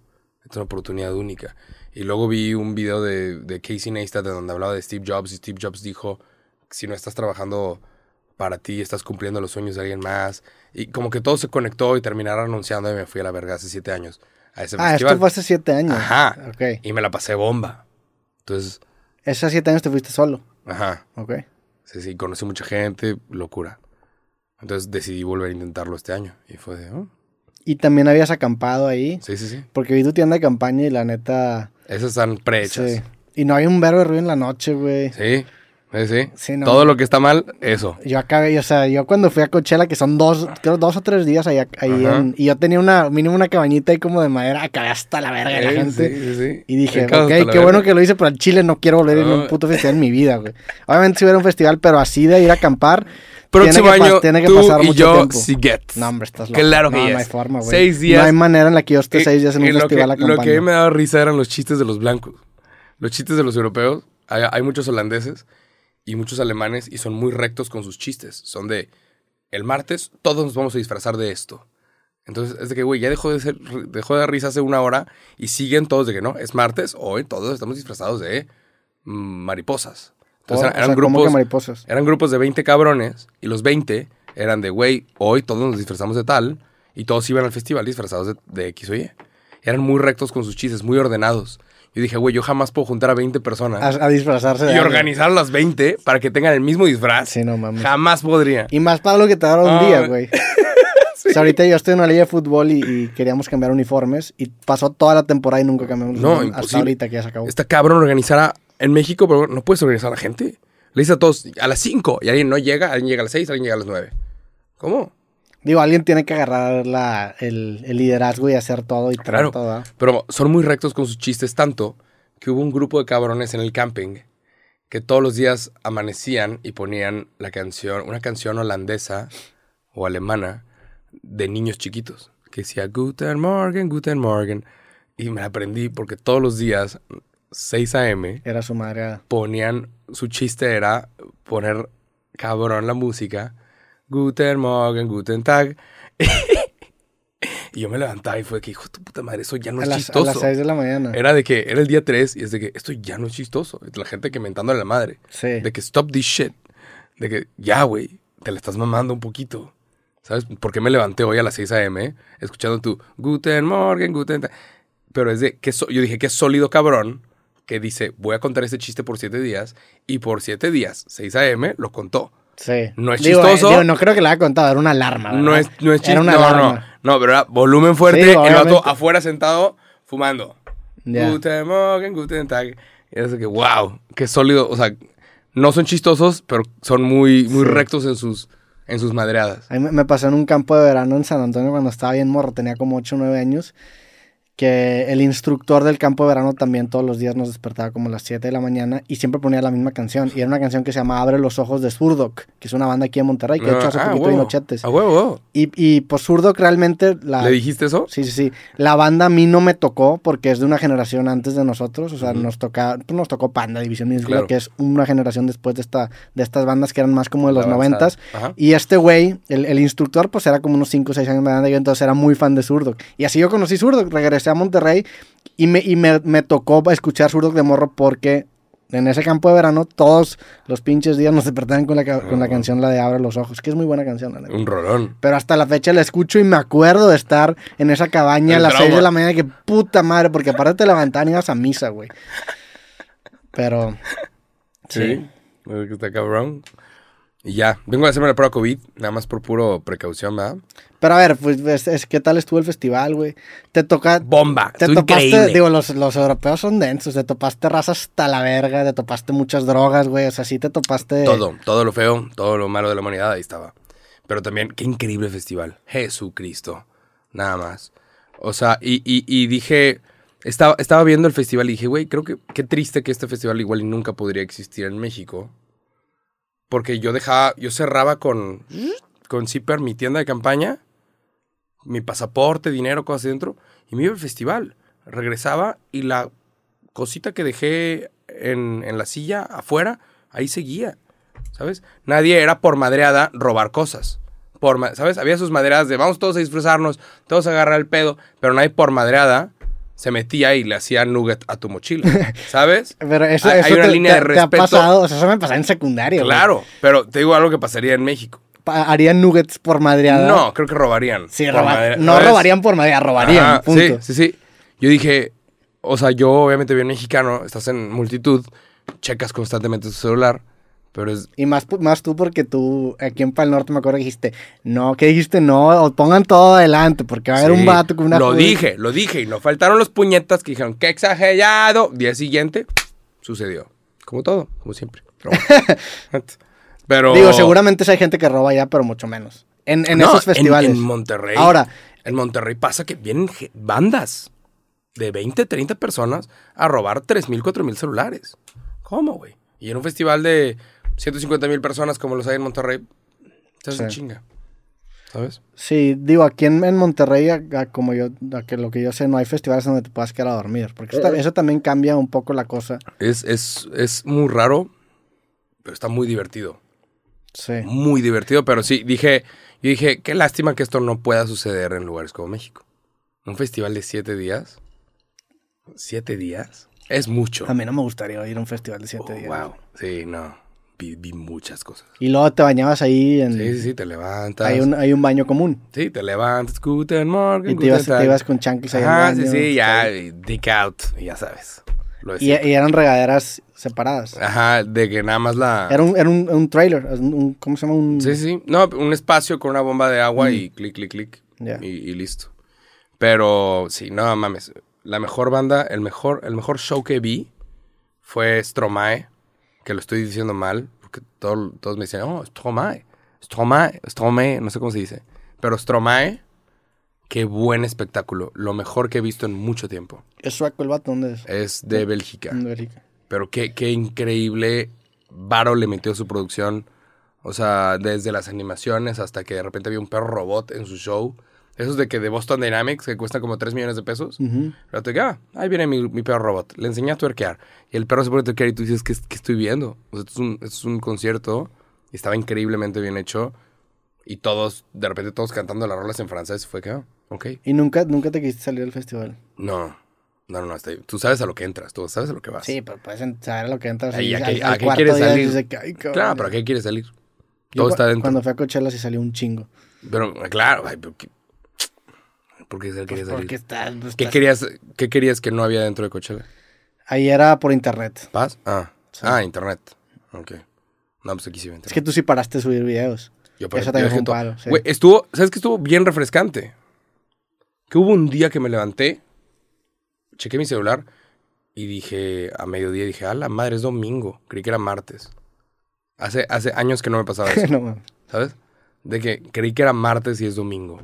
Es una oportunidad única. Y luego vi un video de, de Casey Neistat de donde hablaba de Steve Jobs y Steve Jobs dijo, si no estás trabajando para ti, estás cumpliendo los sueños de alguien más. Y como que todo se conectó y terminaron anunciando y me fui a la verga hace siete años a ese Ah, festival. esto fue hace siete años. Ajá. Ok. Y me la pasé bomba. Entonces, Esos siete años te fuiste solo. ajá. Ok. Sí, sí, conocí mucha gente, locura. Entonces decidí volver a intentarlo este año. Y fue de, oh, Y también habías acampado ahí. sí, sí, sí. Porque vi tu tienda de campaña y la neta. Esas están prehechas. Sí. Y no hay un verbo de ruido en la noche, güey. Sí, sí, sí. Sí, no. Todo lo que está mal, eso. Yo acabé, o sea, yo cuando fui a Coachella, que son dos, creo dos o tres días ahí, ahí en- y yo tenía una, mínimo una cabañita ahí como de madera, acabé hasta la verga de la Eh, gente. sí, sí, sí. Y dije, ok, qué bueno que lo hice, pero al Chile no quiero volver a ir a un Ah. puto festival en mi vida, güey. Obviamente si hubiera un festival, pero así de ir a acampar, Próximo tiene que año, tiene que tú pasar y mucho yo, tiempo. Siget. no, hombre, estás loco. Claro que no, no hay forma, güey. Seis días. No hay manera en la que yo esté Eh, seis días en un eh, lo festival que, acampando. Lo que a mí me daba risa eran los chistes de los blancos. Los chistes de los europeos. Hay, hay muchos holandeses y muchos alemanes y son muy rectos con sus chistes. Son de, el martes todos nos vamos a disfrazar de esto. Entonces, es de que, güey, ya dejó de, ser, dejó de dar risa hace una hora y siguen todos de que no, es martes, hoy todos estamos disfrazados de mm, mariposas. Entonces, Oh, eran, o sea, eran ¿cómo que grupos, mariposas. eran grupos de 20 cabrones y los 20 eran de, güey, hoy todos nos disfrazamos de tal y todos iban al festival disfrazados de, de X o Y. Eran muy rectos con sus chistes, muy ordenados. Yo dije, güey, yo jamás puedo juntar a 20 personas A, a disfrazarse de y organizar a las 20 para que tengan el mismo disfraz. Sí, no mames. Jamás podría. Y más para lo que te daron un Ah, día, güey. *laughs* O sea, ahorita yo estoy en una liga de fútbol y, y queríamos cambiar uniformes y pasó toda la temporada y nunca cambiamos No, uniformes hasta ahorita que ya se acabó. Está cabrón organizar a- en México, pero no puedes organizar a la gente. Le dices a todos a las 5 y alguien no llega, alguien llega a las 6, alguien llega a las 9. ¿Cómo? Digo, alguien tiene que agarrar la, el, el liderazgo y hacer todo y traer Claro. todo. Pero son muy rectos con sus chistes tanto que hubo un grupo de cabrones en el camping que todos los días amanecían y ponían la canción, una canción holandesa o alemana de niños chiquitos, que decía Guten Morgen, Guten Morgen. Y me la aprendí porque todos los días, 6 a.m., Era su madre. ponían, su chiste era poner cabrón la música, Guten Morgen, Guten Tag. *laughs* y yo me levantaba y fue que, hijo de tu puta madre, eso ya no A es las, a chistoso. las 6 de la mañana. Era de que era el día 3 y es de que esto ya no es chistoso. La gente que mentándole a la madre. Sí. De que stop this shit. De que ya, güey, te la estás mamando un poquito. ¿Sabes? ¿Por qué me levanté hoy a las 6 a.m. escuchando tu Guten Morgen, Guten Tag? Pero es de que so- yo dije es sólido cabrón que dice, voy a contar este chiste por 7 días y por 7 días, 6 a.m. lo contó. Sí. No es Digo, chistoso. eh, digo, no creo que le haya contado, era una alarma. ¿verdad? No es, no es una no, no, alarma. no, pero era volumen fuerte, Sí, el vato afuera sentado fumando. Ya. Guten Morgen, Guten Tag. Y es que, wow, qué sólido. O sea, no son chistosos, pero son muy, muy Sí. rectos en sus, en sus madreadas. A mí me- me pasó en un campo de verano en San Antonio cuando estaba bien morro, tenía como 8 o 9 años, que el instructor del campo de verano también todos los días nos despertaba como a las 7 de la mañana y siempre ponía la misma canción. Y era una canción que se llama Abre los ojos de Zurdok, que es una banda aquí en Monterrey, que de hecho hace Ah, poquito huevo. vino Chetes. A huevo. Y, y pues Zurdok realmente la... ¿Le dijiste eso? Sí, sí, sí. La banda a mí no me tocó porque es de una generación antes de nosotros. O sea, nos, toca, pues nos tocó Panda, División Minúscula, Claro. que es una generación después de, esta, de estas bandas que eran más como de los noventas. Y este güey, el, el instructor, pues era como unos 5 o 6 años más grande yo, entonces era muy fan de Zurdok. Y así yo conocí Zurdok. Regresé a Monterrey y me, y me, me tocó escuchar Zurdok de morro porque en ese campo de verano todos los pinches días nos despertaban con la, ca- con la Ah. canción, la de Abre los ojos, que es muy buena canción. Un rolón. Pero hasta la fecha la escucho y me acuerdo de estar en esa cabaña a las 6 trauma. de la mañana. Que puta madre, porque aparte te levantaban y ibas a misa, güey. Pero. Sí. Que Está cabrón. Y ya, vengo a hacerme la prueba COVID, nada más por puro precaución, ¿verdad? Pero a ver, pues, es- es- ¿qué tal estuvo el festival, güey? Te toca. Bomba. Te topaste, increíble. digo, los, los europeos son densos, te topaste raza hasta la verga, te topaste muchas drogas, güey, o sea, sí te topaste... Todo, todo lo feo, todo lo malo de la humanidad, ahí estaba. Pero también, qué increíble festival. Jesucristo. Nada más. O sea, y, y- y dije, estaba, estaba viendo el festival y dije, güey, creo que qué triste que este festival igual y nunca podría existir en México. Porque yo dejaba, yo cerraba con, con zipper mi tienda de campaña, mi pasaporte, dinero, cosas dentro, y me iba al festival. Regresaba y la cosita que dejé en, en la silla afuera, ahí seguía. ¿Sabes? Nadie era por madreada robar cosas. Por, ¿Sabes? Había sus madreadas de vamos todos a disfrazarnos, todos a agarrar el pedo, pero nadie por madreada se metía y le hacía nugget a tu mochila. *laughs* ¿Sabes? Pero eso, Hay- eso hay una te, línea te- de te ha respeto. pasado, o sea, eso me pasaba en secundaria, güey. Claro, pero te digo algo que pasaría en México. Harían nuggets por madreada. No, creo que robarían. Sí, roba- madre- no ¿sabes? robarían por madreada, robarían, Ajá, punto. Sí, sí, sí. Yo dije, o sea, yo obviamente bien mexicano, estás en multitud, checas constantemente tu celular, pero es Y más, más tú porque tú, aquí en Pal Norte me acuerdo que dijiste, no, que dijiste, no, pongan todo adelante, porque va a haber Sí, un vato con una... Lo dije, lo dije. Y no faltaron los puñetas que dijeron, qué exagerado. Día siguiente, sucedió. Como todo, como siempre. Pero, bueno. *laughs* Pero- Digo, seguramente hay gente que roba ya, pero mucho menos. En, en No, esos festivales. En, Monterrey. Ahora, En Monterrey pasa que vienen bandas de 20, 30 personas a robar 3 mil, 4 mil celulares. ¿Cómo, güey? Y en un festival de 150 mil personas como los hay en Monterrey, te hacen Sí. chinga. ¿Sabes? sí, digo, aquí en, en Monterrey, a- a como yo, a que lo que yo sé, no hay festivales donde te puedas quedar a dormir, porque eso, eso también cambia un poco la cosa. Es, es, es muy raro, pero está muy divertido. Sí. Muy divertido, pero sí, dije, yo dije, qué lástima que esto no pueda suceder en lugares como México. Un festival de siete días. ¿Siete días? Es mucho. A mí no me gustaría ir a un festival de siete Oh, días. wow. Sí, no. Vi, vi muchas cosas. Y luego te bañabas ahí en... Sí, sí, sí, te levantas. hay, un, hay un baño común. Sí, te levantas. Guten Morgen, Y te ibas, te ibas con chanclas ahí Ajá, sí, sí, ya. y Dick out, y ya sabes. Y, eran regaderas separadas. Ajá, de que nada más la... Era un, era un, un trailer, un- ¿cómo se llama? Un, Sí, sí. No, un espacio con una bomba de agua y clic, clic, clic. Mm. Ya. Y, y listo. Pero sí, no mames. La mejor banda, el mejor, el mejor show que vi fue Stromae, que lo estoy diciendo mal, porque todo- todos me dicen, oh, Stromae, Stromae, Stromae, no sé cómo se dice. Pero Stromae, qué buen espectáculo. Lo mejor que he visto en mucho tiempo. ¿Es sueco el vato? ¿Dónde es? Es de Bélgica. Bélgica. Pero qué, qué increíble varo le metió su producción. O sea, desde las animaciones hasta que de repente había un perro robot en su show. Esos de que de Boston Dynamics que cuestan como 3 millones de pesos. Pero te digo, ah, ahí viene mi, mi perro robot. Le enseñé a tuerquear. Y el perro se pone a tuerquear y tú dices, ¿qué, qué estoy viendo? O sea, esto es, un, esto es un concierto y estaba increíblemente bien hecho. Y todos, de repente todos cantando las rolas en francés. Fue que, ah, ok. ¿Y nunca, nunca te quisiste salir del festival? No, no, no, no. está- tú sabes a lo que entras, tú sabes a lo que vas. Sí, pero puedes saber a lo que entras. Ay, y ¿a qué- al a qué cuarto quieres salir? dices ay. Claro, pero ¿a qué quieres salir? Yo Todo cu- está dentro. Cuando fui a Coachella sí salió un chingo. Pero, claro, ¿por qué Pues salir? estás, pues, ¿Qué querías, ¿Qué querías que no había dentro de Coachella? Ahí era por internet. ¿Paz? Ah, ah, internet. Ok. No, pues aquí sí va Es que tú sí paraste de subir videos. Yo, pero- Eso también fue un palo, sí. Güey, estuvo, ¿sabes qué estuvo bien refrescante? Que hubo un día que me levanté, chequé mi celular y dije, a mediodía, dije, a la madre, es domingo. Creí que era martes. Hace, hace años que no me pasaba *laughs* eso, no. ¿sabes? De que creí que era martes y es domingo.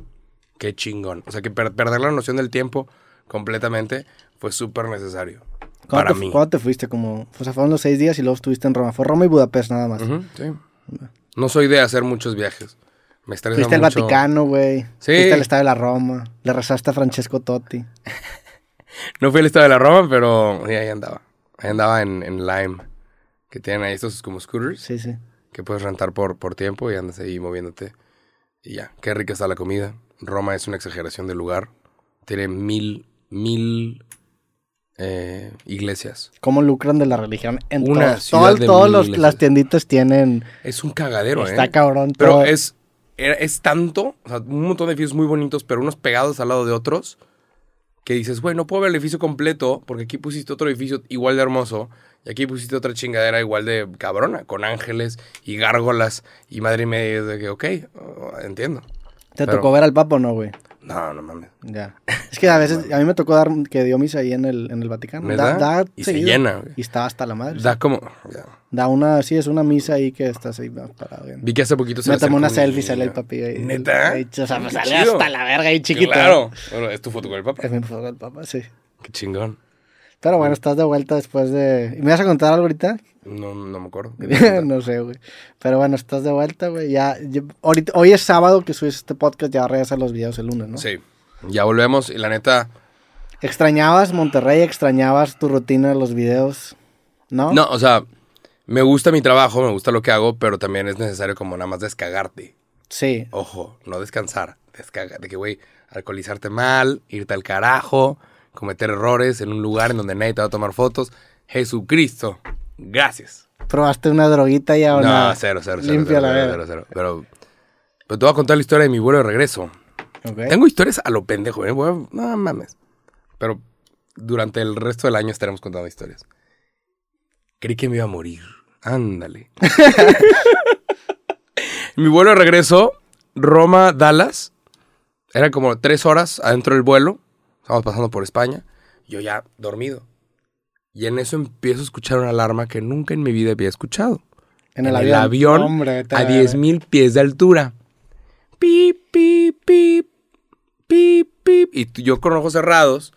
Qué chingón. O sea, que per- perder la noción del tiempo completamente fue súper necesario. ¿Cuándo Para te, mí. ¿Cuándo te fuiste? Como, o sea, fueron los seis días y luego estuviste en Roma. Fue Roma y Budapest nada más. Sí. No soy de hacer muchos viajes. Me estresa Fuiste al. Vaticano, güey. Sí. Fuiste al Estadio de la Roma. Le rezaste a Francesco Totti. *laughs* No fui al estado de la Roma, pero sí, ahí andaba. Ahí andaba en, en Lime. Que tienen ahí estos como scooters Sí, sí. que puedes rentar por, por tiempo y andas ahí moviéndote. Y ya, qué rica está la comida. Roma es una exageración de lugar. Tiene mil, mil eh, iglesias. ¿Cómo lucran de la religión en Una Todo- iglesias. las tienditas tienen... Es un cagadero, Está ¿eh? cabrón Pero todo. es, es tanto, o sea, un montón de edificios muy bonitos, pero unos pegados al lado de otros, que dices, güey, no puedo ver el edificio completo porque aquí pusiste otro edificio igual de hermoso y aquí pusiste otra chingadera igual de cabrona, con ángeles y gárgolas y madre y media. De que, ok, oh, entiendo. ¿Te pero- tocó ver al Papa o no, güey? No, no mames. Ya. Es que a veces, a mí me tocó dar que dio misa ahí en el, en el Vaticano. ¿Neta? Y se seguido. llena, güey. Y está hasta la madre. Da como... ya. Da una, sí, es una misa ahí que estás ahí parado. Vi que hace poquito se Me le tomé una selfie, sale el papi ahí. ¿Neta? ahí, o sea, me sale hasta la verga ahí chiquito. Claro. Bueno, es tu foto con el papá. Es mi foto del papá, sí. Qué chingón. Pero bueno, estás de vuelta después de... ¿Y me vas a contar algo ahorita? No, no me acuerdo. *laughs* no sé, güey. Pero bueno, estás de vuelta, güey. Ya, ahorita, hoy es sábado que subes este podcast, ya regresas los videos el lunes, ¿no? Sí. Ya volvemos y la neta... ¿Extrañabas Monterrey? ¿Extrañabas tu rutina de los videos? ¿No? No, o sea, me gusta mi trabajo, me gusta lo que hago, pero también es necesario como nada más descagarte. Sí. Ojo, no descansar. Descaga, de que, güey, alcoholizarte mal, irte al carajo, cometer errores en un lugar en donde nadie te va a tomar fotos. Jesucristo, gracias. ¿Probaste una droguita ya o No, no? cero, cero, cero. Limpia cero, la cero, cero. Pero, pero te voy a contar la historia de mi vuelo de regreso. Ok. Tengo historias a lo pendejo, ¿eh? No mames. Pero durante el resto del año estaremos contando historias. Creí que me iba a morir. Ándale. *laughs* Mi vuelo de regreso, Roma-Dallas. Era como tres horas adentro del vuelo. Estamos pasando por España. Yo ya dormido. Y en eso empiezo a escuchar una alarma que nunca en mi vida había escuchado. En el avión. avión Hombre, a la 10.000 pies de altura. Pip, pip, pip, pip, pip. Y yo con ojos cerrados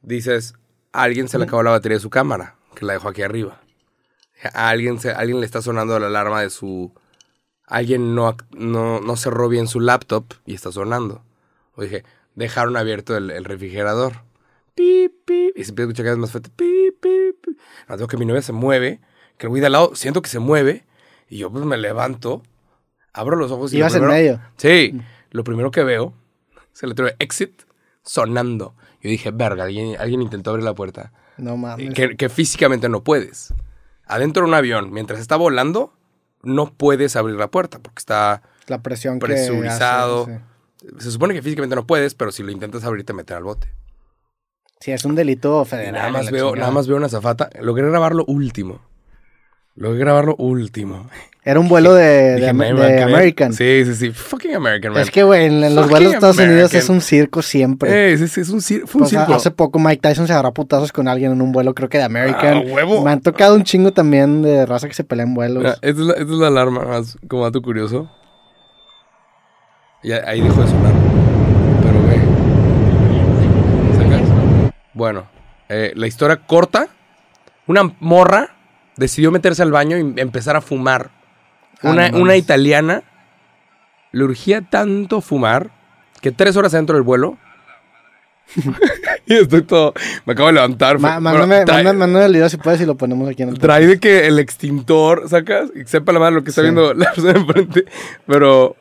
dices, a alguien se le acabó la batería de su cámara, que la dejó aquí arriba. A alguien, se- a alguien le está sonando la alarma de su... Alguien no, no, no cerró bien su laptop y está sonando. O dije, dejaron abierto el, el refrigerador. Pip, pip. Y se empieza a escuchar cada vez más fuerte. Pip, pip, pip. Tengo que mi novia se mueve, que el güey de al lado siento que se mueve. Y yo pues me levanto, abro los ojos y... Ibas en medio. Sí, lo primero que veo es el letrero de exit sonando. Yo dije, verga, alguien, alguien intentó abrir la puerta. No mames. Que, que físicamente no puedes. Adentro de un avión, mientras está volando, no puedes abrir la puerta porque está La presión que presurizado. hace, sí. Se supone que físicamente no puedes, pero si lo intentas abrir te meten al bote. Sí, es un delito Y federal. nada más veo, chingada. nada más veo una zafata. Logré grabar lo último. Logré grabar lo último. Era un vuelo de, de, Dije, de "Man, man, que- American. Sí, sí, sí. Fucking American, man. Es que, güey, en, los vuelos de Estados Unidos es un circo siempre. Sí, es un cir- fue un O sea, circo. hace poco Mike Tyson se agarró putazos con alguien en un vuelo, creo que de American. Ah, huevo. Me han tocado un chingo también de raza que se pelea en vuelos. Mira, esta, es la, esta es la alarma, más como dato curioso. Y ahí dejó de sonar. Pero ve. Bueno, eh, la historia corta. Una morra decidió meterse al baño y empezar a fumar. Ah, Una, una italiana le urgía tanto fumar que tres horas dentro del vuelo. *laughs* y estoy todo. Me acabo de levantar. Ma- mándame, bueno, trae, mándame- mándame el video si puedes y lo ponemos aquí en el trae de que el extintor, ¿sacas? Y sepa la madre lo que está Sí. viendo la persona enfrente. Pero.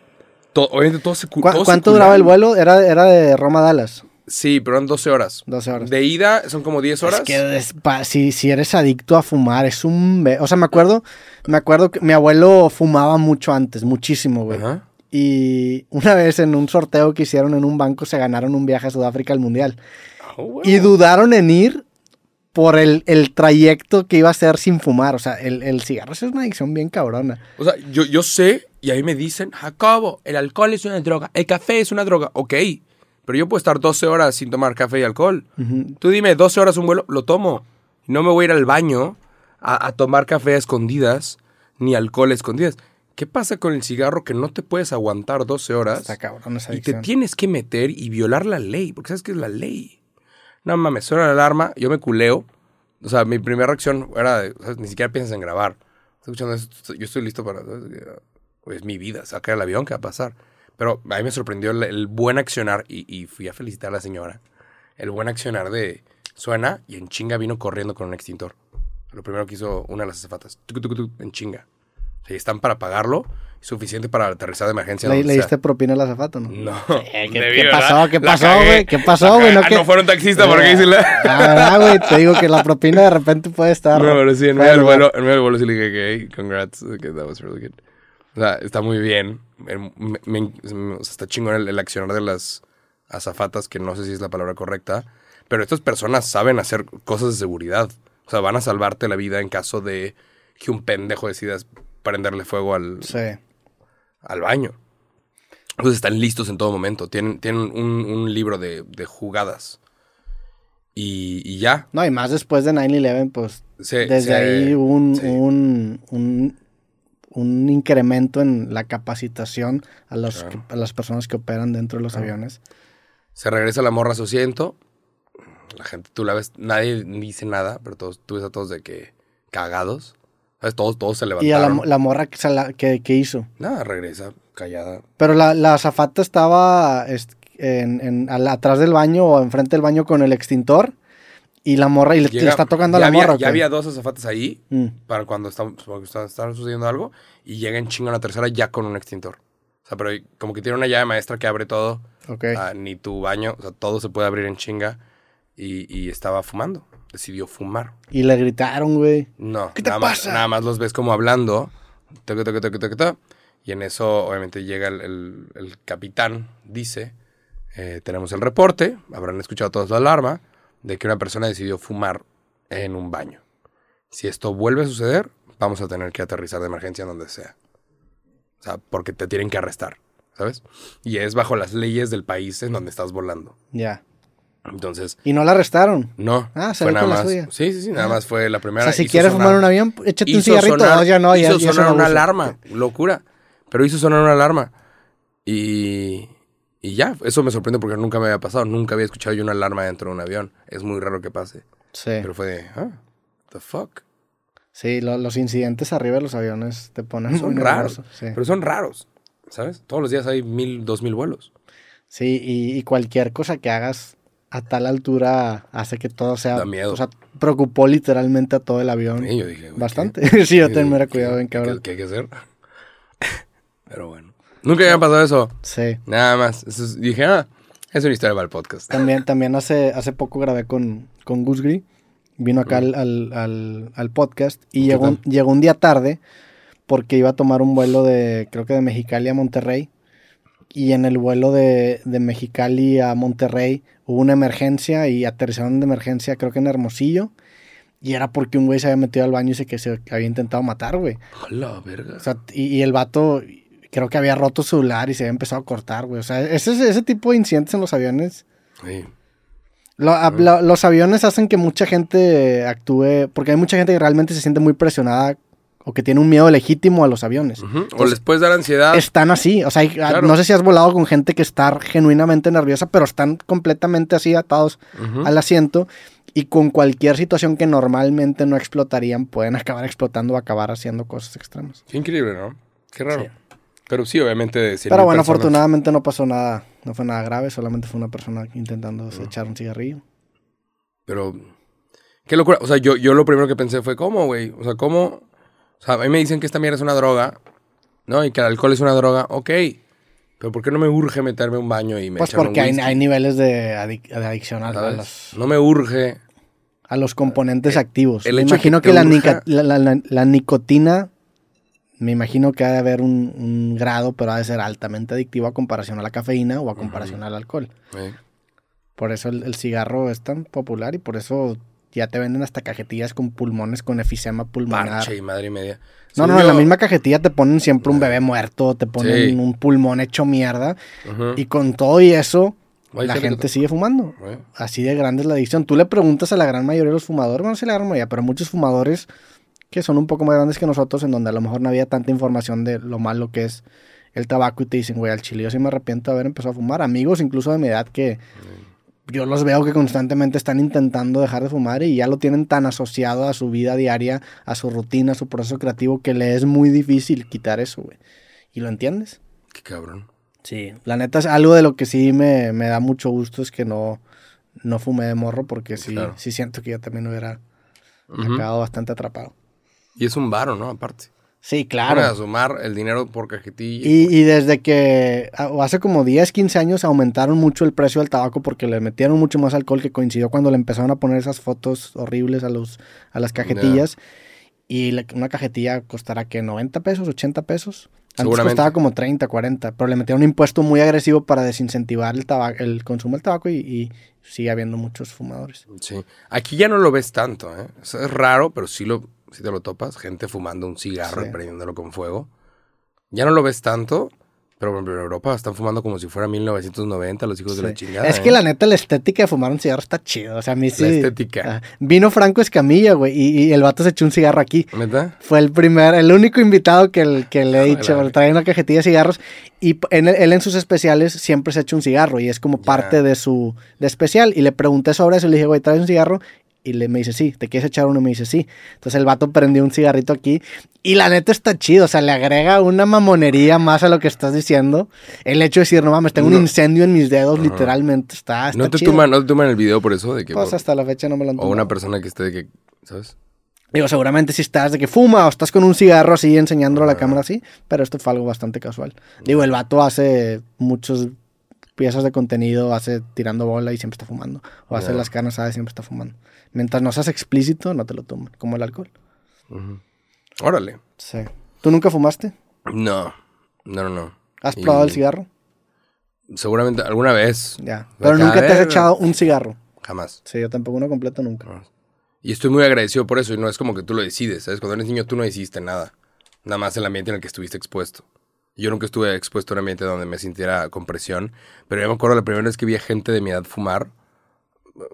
To- obviamente todo se cu- ¿Cu- todo ¿Cuánto duraba el vuelo? Era, era de Roma a Dallas. Sí, pero eran 12 horas. 12 horas. De ida son como 10 horas. Es que es si, si eres adicto a fumar, es un... O sea, me acuerdo, me acuerdo que mi abuelo fumaba mucho antes, muchísimo, güey. Ajá. Y una vez en un sorteo que hicieron en un banco se ganaron un viaje a Sudáfrica al Mundial. Ah. Y dudaron en ir por el, el trayecto que iba a ser sin fumar. O sea, el, el cigarro es una adicción bien cabrona. O sea, yo, yo sé, y ahí me dicen, Jacobo, el alcohol es una droga, el café es una droga. Ok, pero yo puedo estar 12 horas sin tomar café y alcohol. Tú dime, 12 horas un vuelo, lo tomo. No me voy a ir al baño a, a tomar café a escondidas, ni alcohol a escondidas. ¿Qué pasa con el cigarro que no te puedes aguantar 12 horas Está cabrón esa y te tienes que meter y violar la ley? Porque sabes que es la ley. No mames, suena la alarma, yo me culeo. O sea, mi primera reacción era, ni siquiera piensas en grabar. Escuchando esto, yo estoy listo para... Es mi vida, sacar el avión, ¿qué va a pasar? Pero a mí me sorprendió el, buen accionar y, fui a felicitar a la señora. El buen accionar de suena y en chinga vino corriendo con un extintor. Lo primero que hizo una de las azafatas. En chinga. O sea, están para pagarlo, suficiente para aterrizar de emergencia. ¿Le, diste propina a la zafata, no? No. ¿Qué, Debí, qué ¿verdad? pasó? ¿Qué La pasó, güey? ¿Qué pasó, La güey? ¿No Ah, que- no fueron taxistas, ¿por qué dice la...? Ah, *laughs* ¿verdad, güey? Te digo que la propina de repente puede estar. No, pero sí, en medio del de vuelo, lugar. en medio del vuelo sí le dije que, hey, congrats, que that was really good. O sea, está muy bien. Me- me- me- o sea, está chingón el, el accionar de las azafatas, que no sé si es la palabra correcta, pero estas personas saben hacer cosas de seguridad. O sea, van a salvarte la vida en caso de que un pendejo decida prenderle fuego al, Sí. Al baño. Entonces están listos en todo momento. Tienen, tienen un, un libro de, de jugadas. Y, y ya. No, y más después de 9-11, pues desde ahí hubo un, sí. un, un, un incremento en la capacitación a, los, Claro. a las personas que operan dentro de los aviones. Se regresa la morra a su asiento. La gente, tú la ves, nadie dice nada, pero todos, tú ves a todos de que cagados. ¿Sabes? Todos, todos se Y a la, levantaron. la morra que, que, que hizo. Nada, regresa, callada. Pero la, la azafata estaba est- en, en- al- atrás del baño o enfrente del baño con el extintor. Y la morra, y le, está tocando a la había- morra. ¿o Ya había dos azafatas ahí Mm, para cuando están, porque están, están sucediendo algo. Y llega en chingo la tercera ya con un extintor. O sea, pero como que tiene una llave maestra que abre todo. ok. Ah, ni tu baño, o sea, todo se puede abrir en chinga. Y, y estaba fumando. Decidió fumar. Y le gritaron, güey. No, ¿Qué te nada, Más, pasa? nada más los ves como hablando. Toque, toque, toque, toque, toque. Y en eso, obviamente, llega el, el- el capitán, dice: eh, Tenemos el reporte, habrán escuchado todos la alarma, de que una persona decidió fumar en un baño. Si esto vuelve a suceder, vamos a tener que aterrizar de emergencia en donde sea. O sea, porque te tienen que arrestar, ¿sabes? Y es bajo las leyes del país en donde estás volando. Ya. Entonces, Y no la arrestaron. no. Ah, se fue nada con la más. suya. Sí, sí, sí, nada Ah. más fue la O primera. sea, si quieres fumar un avión, échate un cigarrito. sonar- no, ya no, hizo ya sonar un una alarma, locura. Pero hizo sonar una alarma. Y, y ya, eso me sorprende porque nunca me había pasado. Nunca había escuchado yo una alarma dentro de un avión. Es muy raro que pase. Sí, Pero fue de, ah, the fuck. sí lo- los incidentes arriba de los aviones te ponen Son muy raros. Sí, Pero son raros, ¿sabes? Todos los días hay mil, dos mil vuelos. Sí, y, y cualquier cosa que hagas a tal altura hace que todo sea... Da miedo. O sea, preocupó literalmente a todo el avión. Y yo dije, güey, Bastante. ¿qué- *laughs* sí, yo qué- también me qué- cuidado bien, qué- cabrón. ¿Qué hay que hacer? *laughs* Pero bueno. Nunca había pasado eso. Sí. Nada más. Eso dije, ah, es una historia para el podcast. *laughs* También, también hace, hace poco grabé con, con Gus Gris. Vino acá al, al, al- al podcast y ¿Qué llegó, llegó un día tarde porque iba a tomar un vuelo de, creo que de Mexicali a Monterrey. Y en el vuelo de, de Mexicali a Monterrey hubo una emergencia y aterrizaron de emergencia, creo que en Hermosillo. Y era porque un güey se había metido al baño y se, que se había intentado matar, güey. Hola, verga. O sea, y, y el vato creo que había roto su celular y se había empezado a cortar, güey. O sea, ese, ese tipo de incidentes en los aviones Sí. lo- a- lo- los aviones hacen que mucha gente actúe, porque hay mucha gente que realmente se siente muy presionada o que tiene un miedo legítimo a los aviones. O les puedes dar ansiedad. Están así, o sea, hay- Claro. no sé si has volado con gente que está genuinamente nerviosa, pero están completamente así atados al asiento y con cualquier situación que normalmente no explotarían, pueden acabar explotando o acabar haciendo cosas extremas. Qué increíble, ¿no? Qué raro. Sí. Pero sí, obviamente. de 100,000 Pero bueno, personas. afortunadamente no pasó nada, no fue nada grave, solamente fue una persona intentando echar un cigarrillo. Pero. Qué locura. O sea, yo, yo lo primero que pensé fue, ¿cómo, güey? O sea, ¿cómo? O sea, a mí me dicen que esta mierda es una droga, ¿no? Y que el alcohol es una droga. Ok. Pero ¿por qué no me urge meterme a un baño y me Pues echan un porque hay, whisky? hay niveles de, adic- de adicción a, a ¿Sabes? los, No me urge. a los componentes activos. el me hecho de imagino que que, te la, urja- nica- la- la- la- la nicotina, me imagino que ha de haber un, un grado, pero ha de ser altamente adictivo a comparación a la cafeína o a comparación al alcohol. eh. Por eso el, el cigarro es tan popular y por eso ya te venden hasta cajetillas con pulmones con efisema pulmonar. Parche y madre y media. No, Sí, no, en la misma cajetilla te ponen siempre un bebé muerto, te ponen Sí. un pulmón hecho mierda. Y con todo y eso, la gente sigue fumando. Así de grande es la adicción. Tú le preguntas a la gran mayoría de los fumadores, bueno, no sé la gran mayoría, pero muchos fumadores que son un poco más grandes que nosotros, en donde a lo mejor no había tanta información de lo malo que es el tabaco y te dicen, güey, al chile yo sí me arrepiento de haber empezado a fumar. Amigos incluso de mi edad que yo los veo que constantemente están intentando dejar de fumar y ya lo tienen tan asociado a su vida diaria, a su rutina, a su proceso creativo, que le es muy difícil quitar eso, güey. ¿Y lo entiendes? Qué cabrón. Sí, la neta es algo de lo que sí me, me da mucho gusto es que no, no fumé de morro porque sí, Claro. sí siento que yo también hubiera acabado bastante atrapado. Y es un varo, ¿no? Aparte. Sí, claro. sumar el dinero por cajetilla. Y, y desde que hace como 10, 15 años aumentaron mucho el precio del tabaco porque le metieron mucho más alcohol que coincidió cuando le empezaron a poner esas fotos horribles a, los, a las cajetillas. Y la- una cajetilla costará que 90 pesos, 80 pesos. Antes costaba como 30, 40, pero le metieron un impuesto muy agresivo para desincentivar el, tabaco, el consumo del tabaco y, y sigue habiendo muchos fumadores. Sí. Aquí ya no lo ves tanto, ¿eh? O sea, es raro, pero sí, lo, sí te lo topas. Gente fumando un cigarro Sí. y prendiéndolo con fuego. Ya no lo ves tanto, pero en Europa están fumando como si fuera 1990 los hijos de la Sí. chingada. Es ¿eh? que la neta, la estética de fumar un cigarro está chido. O sea, a mí sí. La estética. Ah, vino Franco Escamilla, güey, y, y el vato se echó un cigarro aquí. ¿Neta? Fue el primer, el único invitado que, el- que le he dicho, Joder. trae una cajetilla de cigarros y en, él en sus especiales siempre se echa un cigarro y es como parte de su de especial y le pregunté sobre eso y le dije, güey, ¿traes un cigarro? Y le, me dice, sí, ¿te quieres echar uno? Y me dice, sí. Entonces el vato prendió un cigarrito aquí y la neta está chido, o sea, le agrega una mamonería más a lo que estás diciendo. El hecho de decir, no mames, tengo No. un incendio en mis dedos, literalmente, está, está ¿No te, chido. ¿No te toman el video por eso? De que, Pues hasta la fecha no me lo han o tomado. una persona que esté de que, ¿sabes? Digo, seguramente si estás de que fuma o estás con un cigarro así enseñándolo a la cámara así, pero esto fue algo bastante casual. Digo, el vato hace muchos piezas de contenido, hace tirando bola y siempre está fumando. O hace las carnes asadas y siempre está fumando. Mientras no seas explícito, no te lo toman, como el alcohol. Órale. Sí. ¿Tú nunca fumaste? No, no, no, no. ¿Has Y probado el cigarro? Seguramente alguna vez. Ya. Pero nunca te has echado un cigarro. Jamás. Sí, yo tampoco uno completo nunca. Y estoy muy agradecido por eso. Y no es como que tú lo decides, ¿sabes? Cuando eres niño tú no decidiste nada. Nada más el ambiente en el que estuviste expuesto. Yo nunca estuve expuesto a un ambiente donde me sintiera con presión. Pero yo me acuerdo la primera vez que vi a gente de mi edad fumar.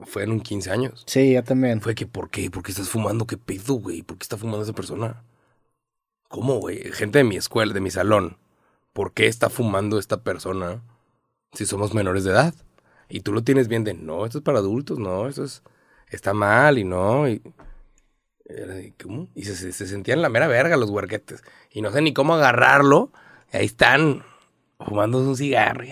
Fue en un 15 años. Sí, yo también. Fue que, ¿por qué? ¿Por qué estás fumando? ¿Qué pedo, güey? ¿Por qué está fumando esa persona? ¿Cómo, güey? Gente de mi escuela, de mi salón. ¿Por qué está fumando esta persona si somos menores de edad? Y tú lo tienes bien de, no, esto es para adultos, no, esto es, está mal y no. Y, ¿cómo? Y se- se sentían la mera verga los huerquetes. Y no sé ni cómo agarrarlo. Ahí están, fumando un cigarro.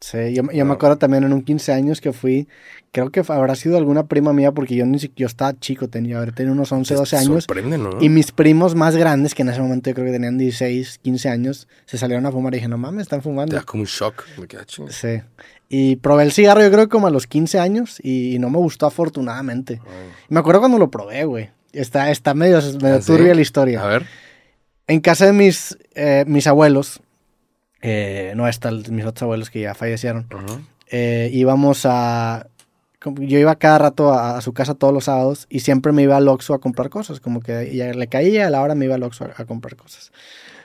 Sí, yo, yo me acuerdo también en un 15 años que fui, creo que habrá sido alguna prima mía porque yo ni siquiera, estaba chico, tenía, haber tenido unos 11, 12 te años. Sorprende, ¿no? Y mis primos más grandes, que en ese momento yo creo que tenían 16, 15 años, se salieron a fumar y dije, no mames, están Te fumando. da como un shock. Me queda chinga. Sí. Y probé el cigarro yo creo que como a los 15 años y, no me gustó afortunadamente. Ay. Me acuerdo cuando lo probé, güey. Está, está medio, medio ¿Ah, sí? turbia la historia. A ver. En casa de mis, eh, mis abuelos, eh, no están mis otros abuelos que ya fallecieron, Ajá. eh, íbamos a... Yo iba cada rato a, a su casa todos los sábados y siempre me iba al Oxxo a comprar cosas. Como que ya le caía, a la hora me iba al Oxxo a, a comprar cosas.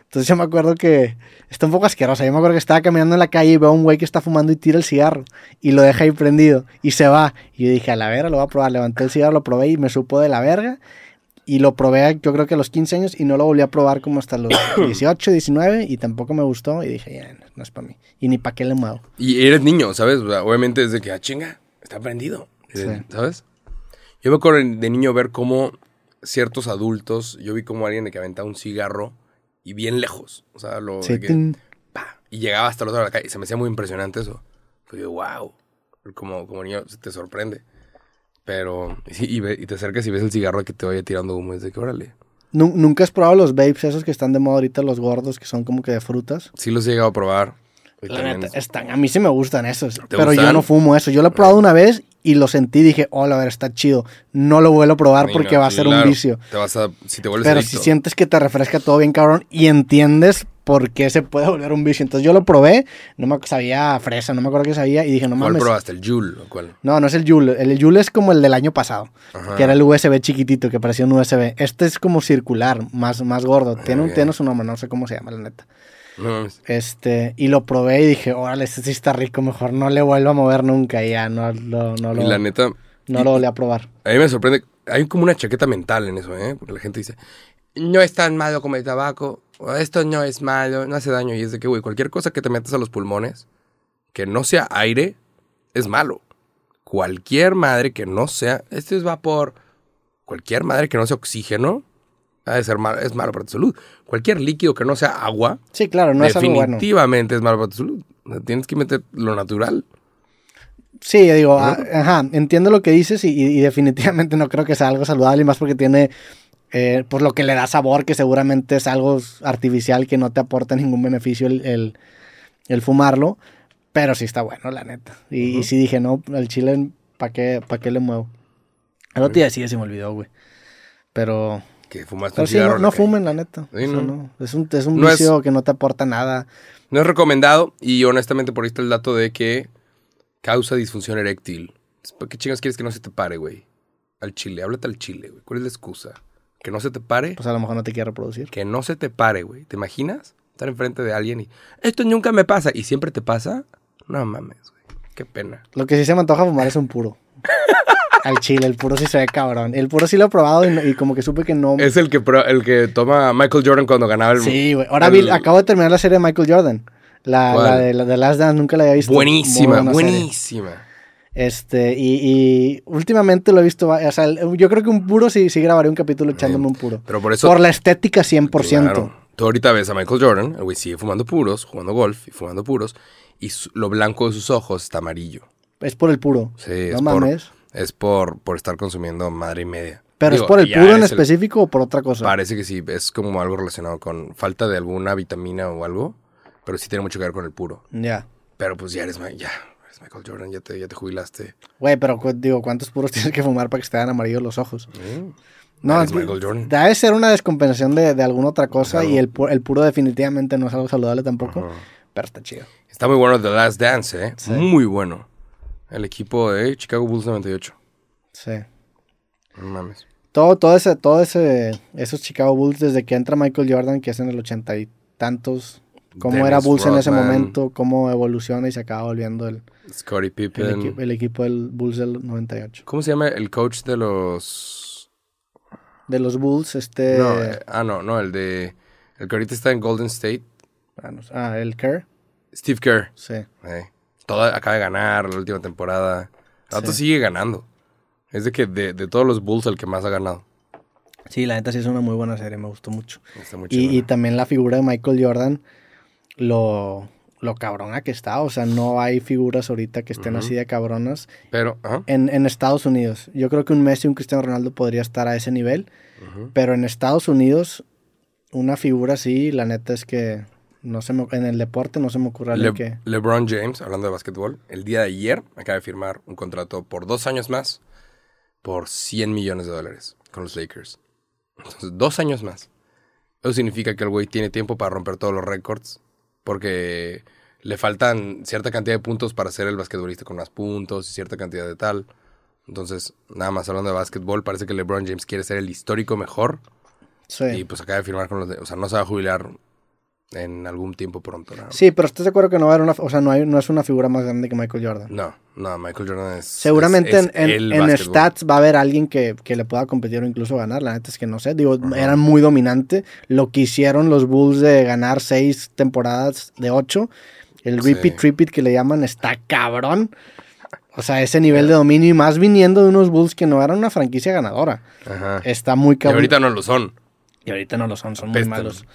Entonces yo me acuerdo que... Está un poco asquerosa. Yo me acuerdo que estaba caminando en la calle y veo a un güey que está fumando y tira el cigarro. Y lo deja ahí prendido. Y se va. Y yo dije, a la verga, lo voy a probar. Levanté el cigarro, lo probé y me supo de la verga. Y lo probé yo creo que a los 15 años y no lo volví a probar como hasta los *coughs* 18, 19 y tampoco me gustó y dije, ya, no es para mí. Y ni para qué le muevo. Y eres niño, ¿sabes? O sea, obviamente es de que, ah, chinga, está prendido. ¿Sabes? Yo me acuerdo de niño ver cómo ciertos adultos, yo vi como alguien de que aventaba un cigarro y bien lejos. O sea, lo. Sí, de que, pa, y llegaba hasta el otro lado de la calle. Y se me hacía muy impresionante eso. Fue yo, wow. Como, como niño te sorprende. Pero, y, y ve- y te acercas y ves el cigarro que te vaya tirando humo. Es de que, órale. Nu- ¿Nunca has probado los vapes esos que están de moda ahorita, los gordos, que son como que de frutas? Sí los he llegado a probar. La neta, están, a mí sí me gustan esos, pero yo no fumo eso. Yo lo he probado una vez y lo sentí, dije, oh, a ver, está chido. No lo vuelvo a probar porque no, va a ser claro. un vicio. Te vas a, si te vuelves Pero adicto. si sientes que te refresca todo bien, cabrón, y entiendes por qué se puede volver un vicio. Entonces yo lo probé, no me sabía fresa, no me acuerdo qué sabía, y dije, no ¿Cuál mames. probaste? ¿El Joule o cuál? No, no es el Joule. El Joule es como el del año pasado, Ajá. que era el USB chiquitito, que parecía un USB. Este es como circular, más, más gordo. Tiene, un, tiene su nombre, no sé cómo se llama, la neta. No. Este, y lo probé y dije, órale, este sí está rico, mejor no le vuelvo a mover nunca. Y ya no, lo- no, lo, Y la neta, no lo volví a probar. a mí me sorprende. Hay como una chaqueta mental en eso, ¿eh? Porque la gente dice, no es tan malo como el tabaco. Esto no es malo, no hace daño. Y es de que, güey, cualquier cosa que te metas a los pulmones, que no sea aire, es malo. Cualquier madre que no sea, esto es vapor. Cualquier madre que no sea oxígeno, ha de ser malo, es malo para tu salud. Cualquier líquido que no sea agua, Sí, claro, no es algo bueno. definitivamente es malo para tu salud. Tienes que meter lo natural. Sí, yo digo, ah, ajá, entiendo lo que dices y definitivamente no creo que sea algo saludable, y más porque tiene, eh, pues lo que le da sabor, que seguramente es algo artificial que no te aporta ningún beneficio el, el- el fumarlo, pero sí está bueno, la neta. Y, y sí dije, no, al chile, ¿para qué, pa' qué le muevo? Algo te iba a decir, se me olvidó, güey. Pero, Que fumaste un sí, cigarro no, no fumen, la neta. Sí, no. no. Es un, es un No es- vicio que no te aporta nada. No es recomendado y honestamente por ahí está el dato de que causa disfunción eréctil. ¿Por qué chingas quieres que no se te pare, güey? Al chile, háblate al chile, güey. ¿Cuál es la excusa? ¿Que no se te pare? Pues a lo mejor no te quiere reproducir. Que no se te pare, güey. ¿Te imaginas? Estar enfrente de alguien y... Esto nunca me pasa. ¿Y siempre te pasa? No mames, güey. Qué pena. Lo que sí se me antoja fumar es un puro. *laughs* Al chile, el puro sí se ve cabrón. El puro sí lo he probado y, como que supe que no. Es el que, pro- el que toma Michael Jordan cuando ganaba el... Sí, güey. Ahora el- vi- acabo de terminar la serie de Michael Jordan. La, de, la de Last Dance, nunca la había visto. Buenísima, serie. Este, y, y últimamente lo he visto. O sea, yo creo que un puro sí, sí grabaré un capítulo echándome un puro. Pero por eso... Por la estética 100%. Claro. Tú ahorita ves a Michael Jordan, el güey sigue fumando puros, jugando golf y fumando puros, y su- lo blanco de sus ojos está amarillo. Es por el puro. Sí, no es, mames. por, es por, por estar consumiendo madre y media. Pero Digo, es por el puro en el- específico o por otra cosa. Parece que sí, es como algo relacionado con falta de alguna vitamina o algo, pero sí tiene mucho que ver con el puro. Ya. Pero pues ya eres, ya, eres Michael Jordan, ya te, ya te jubilaste. Güey, pero digo, ¿cuántos puros *laughs* tienes que fumar para que te hagan amarillos los ojos? No, es- Michael Jordan. debe ser una descompensación de, de alguna otra cosa Claro. y el, el puro definitivamente no es algo saludable tampoco, Ajá. pero está chido. Está muy bueno The Last Dance, ¿eh? Sí. Muy bueno. El equipo de Chicago Bulls 98. Sí. No mames. Todo, todo ese, todo ese, esos Chicago Bulls desde que entra Michael Jordan, que es en el ochenta y tantos, cómo Dennis era Bulls en ese momento, cómo evoluciona y se acaba volviendo el, Scottie el, Pippen. equi- el equipo del Bulls del 98. ¿Cómo se llama el coach de los... De los Bulls, este... No, eh, ah, no, no, el de... El que ahorita está en Golden State. ah, no ah, el Kerr, Steve Kerr. sí. Eh, toda, acaba de ganar la última temporada. Sí. sigue ganando. Es de que de, de todos los Bulls el que más ha ganado. Sí, la neta sí es una muy buena serie, me gustó mucho. Está muy Y, y también la figura de Michael Jordan, lo, lo cabrona que está. O sea, no hay figuras ahorita que estén así de cabronas Pero, en, en Estados Unidos. Yo creo que un Messi un Cristiano Ronaldo podría estar a ese nivel. Pero en Estados Unidos, una figura así, la neta es que no se me- en el deporte no se me ocurre Le- que... LeBron James, hablando de básquetbol, el día de ayer acaba de firmar un contrato por dos años más por 100 millones de dólares con los Lakers. Entonces, dos años más. Eso significa que el güey tiene tiempo para romper todos los récords porque le faltan cierta cantidad de puntos para ser el basquetbolista con más puntos y cierta cantidad de tal. Entonces, nada más hablando de básquetbol, parece que LeBron James quiere ser el histórico mejor Sí. y pues acaba de firmar con los... de- o sea, no se va a jubilar en algún tiempo pronto. ¿no? Sí, pero ¿estás de acuerdo que no va a haber una, o sea, no, hay, no es una figura más grande que Michael Jordan? No, no, Michael Jordan es. Seguramente es- es en, en- el en básquetbol. stats va a haber alguien que, que le pueda competir o incluso ganar. La neta es que no sé. Digo, eran muy dominante. Lo que hicieron los Bulls de ganar seis temporadas de ocho. El Sí. repeat, repeat que le llaman está cabrón. O sea, ese nivel de dominio y más viniendo de unos Bulls que no eran una franquicia ganadora. Ajá. Está muy Y cabrón. ahorita no lo son. Y ahorita no lo son, son muy malos.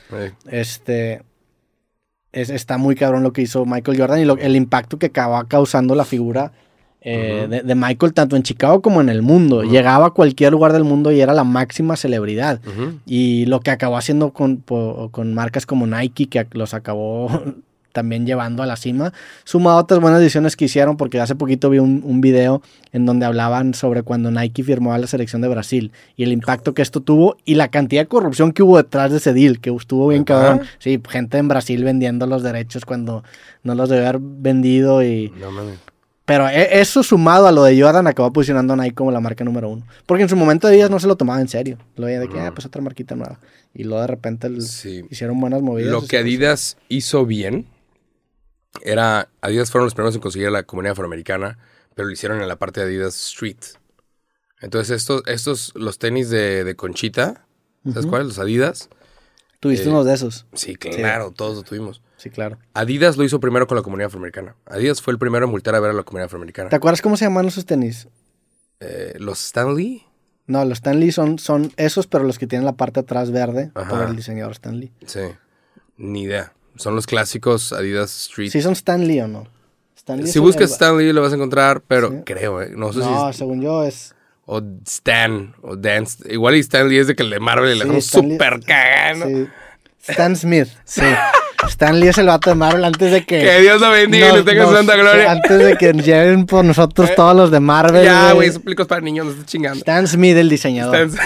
Este. es- está muy cabrón lo que hizo Michael Jordan y lo- el impacto que acaba causando la figura eh, de, de Michael tanto en Chicago como en el mundo. Llegaba a cualquier lugar del mundo y era la máxima celebridad. Y lo que acabó haciendo con, po- con marcas como Nike, que los acabó *laughs* también llevando a la cima, sumado a otras buenas decisiones que hicieron, porque hace poquito vi un, un video en donde hablaban sobre cuando Nike firmó a la selección de Brasil y el impacto que esto tuvo y la cantidad de corrupción que hubo detrás de ese deal, que estuvo bien cabrón. Sí, gente en Brasil vendiendo los derechos cuando no los debe haber vendido y... No. Pero e- eso sumado a lo de Jordan acabó posicionando a Nike como la marca número uno. Porque en su momento de días no se lo tomaba en serio. Lo veía de que, ah, pues otra marquita nueva. Y luego de repente Sí. hicieron buenas movidas. Lo que Adidas hizo bien era. Adidas fueron los primeros en conseguir la comunidad afroamericana, pero lo hicieron en la parte de Adidas Street. Entonces, estos, estos los tenis de, de Conchita, ¿sabes cuáles? Los Adidas. Tuviste eh, unos de esos. Sí, claro, todos lo tuvimos. Sí, claro. Adidas lo hizo primero con la comunidad afroamericana. Adidas fue el primero en multar a ver a la comunidad afroamericana. ¿Te acuerdas cómo se llamaban esos tenis? Eh, los Stanley. No, los Stanley son, son esos, pero los que tienen la parte atrás verde por el diseñador Stanley. Sí, ni idea. Son los clásicos Adidas Street. ¿Sí son Stanley o no? Stanley si buscas el- Stanley lo vas a encontrar, pero Sí. creo, ¿eh? No sé No, si... según yo es... O Stan, o Dan. Igual y Stanley es de que el de Marvel le Sí, dejó Stanley- súper cagando. sí. Stan Smith, *laughs* sí. Stanley es el vato de Marvel antes de que... Que Dios lo bendiga y le tenga nos- santa gloria. *laughs* Antes de que lleguen por nosotros todos los de Marvel. ya, güey, películas para niños, no estás chingando. Stan Smith, el diseñador, Stan-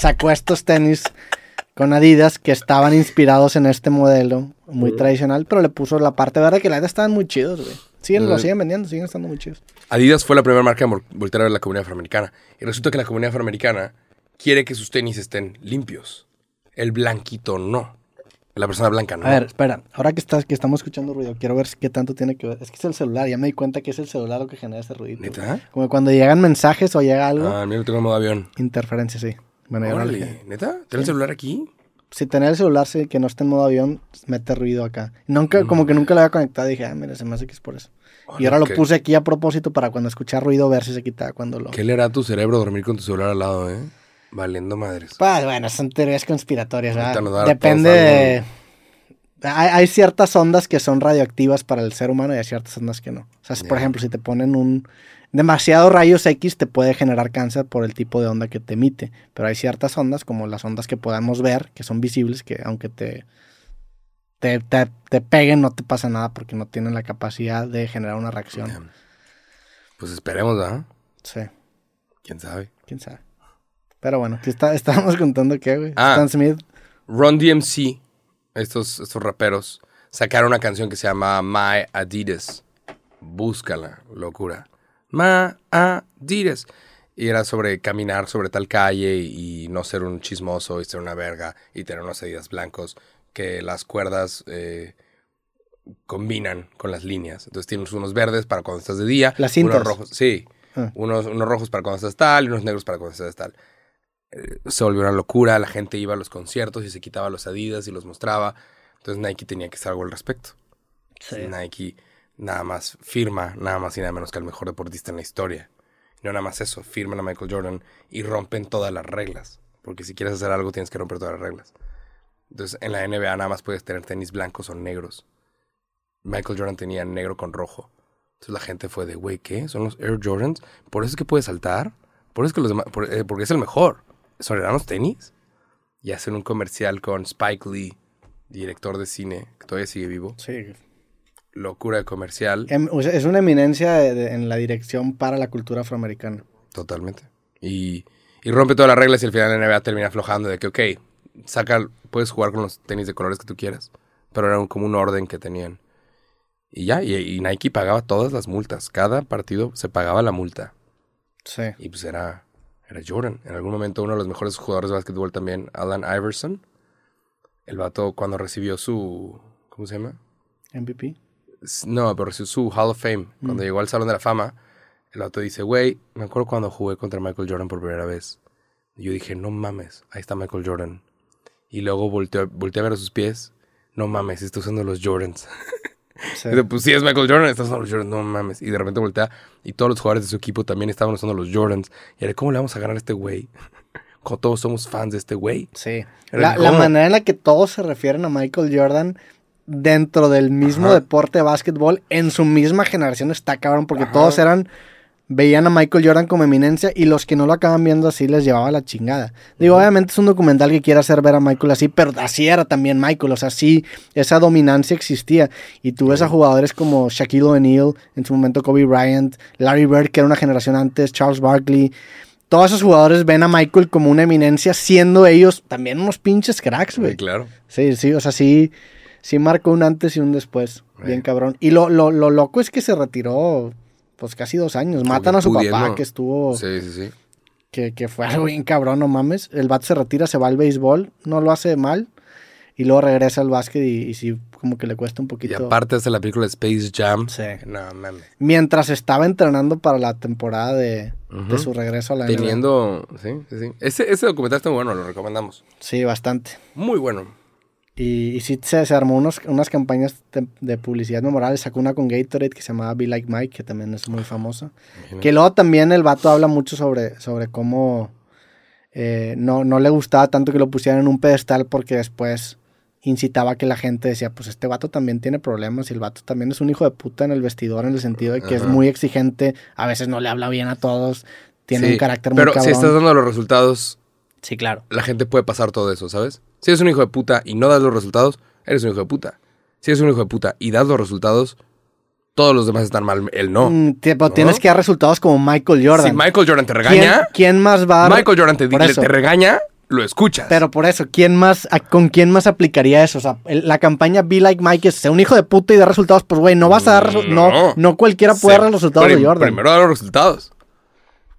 sacó estos tenis con Adidas que estaban inspirados en este modelo muy tradicional, pero le puso la parte verde que la neta estaban muy chidos, güey. Siguen, lo siguen vendiendo, siguen estando muy chidos. Adidas fue la primera marca en vol- voltear a ver la comunidad afroamericana. Y resulta que la comunidad afroamericana quiere que sus tenis estén limpios. El blanquito no. La persona blanca no. A ver, espera, ahora que estás, que estamos escuchando ruido, quiero ver qué tanto tiene que ver. Es que es el celular, ya me di cuenta que es el celular lo que genera ese ruido. ¿Neta? Como cuando llegan mensajes o llega algo, Ah, mira, tengo en modo avión. interferencia, sí. Bueno, ya no. Órale, ¿neta? ¿Tienes el celular aquí? si tener el celular sí, que no esté en modo avión, mete ruido acá. Nunca, como que nunca lo había conectado. Dije, ah, mira, se me hace que es por eso. y ahora lo ¿qué- puse aquí a propósito para cuando escuchara ruido ver si se quitaba cuando lo. ¿Qué le hará a tu cerebro dormir con tu celular al lado, eh? Valiendo madres. Pues bueno, son teorías conspiratorias, ¿verdad? Depende de. Hay, hay ciertas ondas que son radioactivas para el ser humano y hay ciertas ondas que no. O sea, por ejemplo, si te ponen un. Demasiado rayos X te puede generar cáncer por el tipo de onda que te emite. Pero hay ciertas ondas, como las ondas que podemos ver, que son visibles, que aunque te, te, te, te peguen, no te pasa nada porque no tienen la capacidad de generar una reacción. Pues esperemos, ¿ah? Sí, ¿Quién sabe? quién sabe. Pero bueno, ¿qué está, estábamos *laughs* contando qué, güey? Ah. Stan Smith. Ron DMC, estos, estos raperos, sacaron una canción que se llama My Adidas. Búscala, locura. My Adidas. Y era sobre caminar sobre tal calle y, no ser un chismoso y ser una verga y tener unos Adidas blancos que las cuerdas eh, combinan con las líneas. Entonces tienes unos verdes para cuando estás de día. Las cintas. Unos rojos, sí. Ah. Unos, unos rojos para cuando estás tal y unos negros para cuando estás tal Eh, se volvió una locura, la gente iba a los conciertos y se quitaba los Adidas y los mostraba. Entonces Nike tenía que hacer algo al respecto. Nike nada más firma, nada más y nada menos que al mejor deportista en la historia. No nada más eso, firman a Michael Jordan y rompen todas las reglas. Porque si quieres hacer algo tienes que romper todas las reglas. Entonces en la NBA nada más puedes tener tenis blancos o negros. Michael Jordan tenía negro con rojo. Entonces la gente fue de, güey, ¿qué? ¿Son los Air Jordans? ¿Por eso es que puede saltar? ¿Por eso es que los demás, por- eh, porque es el mejor? ¿Son los tenis? Y hacen un comercial con Spike Lee, director de cine, que todavía sigue vivo. Sí. Locura de comercial. Em- es una eminencia de- de- en la dirección para la cultura afroamericana. Totalmente. Y, y rompe todas las reglas y al final la NBA termina aflojando de que, ok, saca, puedes jugar con los tenis de colores que tú quieras. Pero era un- como un orden que tenían. Y ya, y, y Nike pagaba todas las multas. Cada partido se pagaba la multa. Sí. Y pues era, era Jordan. En algún momento uno de los mejores jugadores de básquetbol también, Alan Iverson. el vato cuando recibió su... ¿Cómo se llama? MVP. No, pero recibió su Hall of Fame. Cuando llegó al Salón de la Fama, el vato dice, güey, me acuerdo cuando jugué contra Michael Jordan por primera vez. Y yo dije, no mames, ahí está Michael Jordan. Y luego volteé, volteé a ver a sus pies. No mames, está usando los Jordans. *laughs* Sí. Dice, pues sí, es Michael Jordan, está usando los Jordans, no mames. Y de repente voltea y todos los jugadores de su equipo también estaban usando los Jordans. Y era, ¿cómo le vamos a ganar a este güey? *laughs* Como todos somos fans de este güey. Sí. Era La, como- la manera en la que todos se refieren a Michael Jordan dentro del mismo Ajá. deporte de básquetbol en su misma generación está cabrón porque Ajá. todos eran veían a Michael Jordan como eminencia y los que no lo acaban viendo así les llevaba la chingada. Digo, obviamente es un documental que quiere hacer ver a Michael así, pero así era también Michael, o sea, sí, esa dominancia existía. Y tú ves a jugadores como Shaquille O'Neal, en su momento Kobe Bryant, Larry Bird, que era una generación antes, Charles Barkley. Todos esos jugadores ven a Michael como una eminencia, siendo ellos también unos pinches cracks, güey. Sí, claro. Sí, sí, o sea, sí, sí marcó un antes y un después. Bien cabrón. Y lo, lo, lo loco es que se retiró, pues casi dos años. Matan a su papá, que estuvo, Sí, sí, sí. que, que fue algo bien cabrón, no mames. El vato se retira, se va al béisbol, no lo hace mal. Y luego regresa al básquet y, y sí, como que le cuesta un Y poquito. aparte hace la película Space Jam. Sí. No mames. Mientras estaba entrenando para la temporada de, de su regreso a la NBA. Teniendo. Sí, sí, sí. Ese, ese documental está muy bueno, lo recomendamos. Sí, bastante. Muy bueno. Y, y sí se, se armó unos, unas campañas de, de publicidad memorables. Sacó una con Gatorade que se llamaba Be Like Mike, que también es muy famosa. Imagínate. Que luego también el vato habla mucho sobre, sobre cómo eh, no, no le gustaba tanto que lo pusieran en un pedestal porque después incitaba a que la gente decía, pues este vato también tiene problemas y el vato también es un hijo de puta en el vestidor en el sentido de que es muy exigente, a veces no le habla bien a todos, tiene Sí, un carácter muy Pero cabrón. si estás dando los resultados, Sí, claro. la gente puede pasar todo eso, ¿sabes? Si eres un hijo de puta y no das los resultados, eres un hijo de puta. Si eres un hijo de puta y das los resultados, todos los demás están mal. Él no. Mm, te- pero ¿No? tienes que dar resultados como Michael Jordan. Si Michael Jordan te ¿Quién, regaña, quién más va a dar- Michael Jordan te, le- te regaña, lo escuchas. Pero por eso, ¿quién más, a- ¿con quién más aplicaría eso? O sea, el- la campaña Be Like Mike es ser un hijo de puta y dar resultados. Pues, güey, no vas a dar resu- no. No. no, cualquiera puede Sí, dar los resultados prim- de Jordan. Primero da los resultados.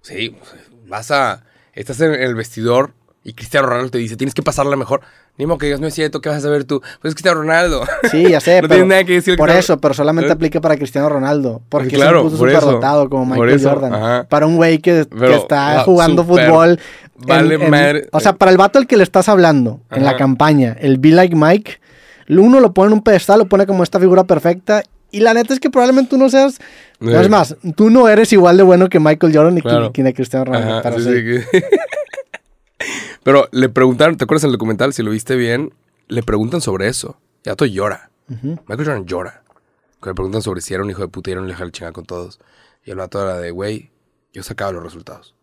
Sí, pues, vas a. Estás en el vestidor y Cristiano Ronaldo te dice, tienes que pasarla mejor. Ni modo que digas, no es cierto, ¿qué vas a ver tú? Pues es Cristiano Ronaldo. Sí, ya sé, *laughs* No pero tiene nada que decir por eso, pero solamente aplica para Cristiano Ronaldo. Porque Sí, claro, es un superdotado como Michael eso, Jordan. ajá. Para un güey que, está jugando súper, fútbol. vale en- madre. o sea, para el vato al que le estás hablando en la campaña, el Be Like Mike, uno lo pone en un pedestal, lo pone como esta figura perfecta. Y la neta es que probablemente tú no seas. No Eh. es más, tú no eres igual de bueno que Michael Jordan ni Claro. que, ni Cristiano Ronaldo. Ajá, pero sí, sí. sí, que- *laughs* Pero le preguntaron, ¿te acuerdas en el documental? Si lo viste bien, le preguntan sobre eso. Y Ato llora. Michael Jordan llora. Le preguntan sobre si era un hijo de puta y era un hijo de chingada con todos. Y el vato era de, güey, yo sacaba los resultados.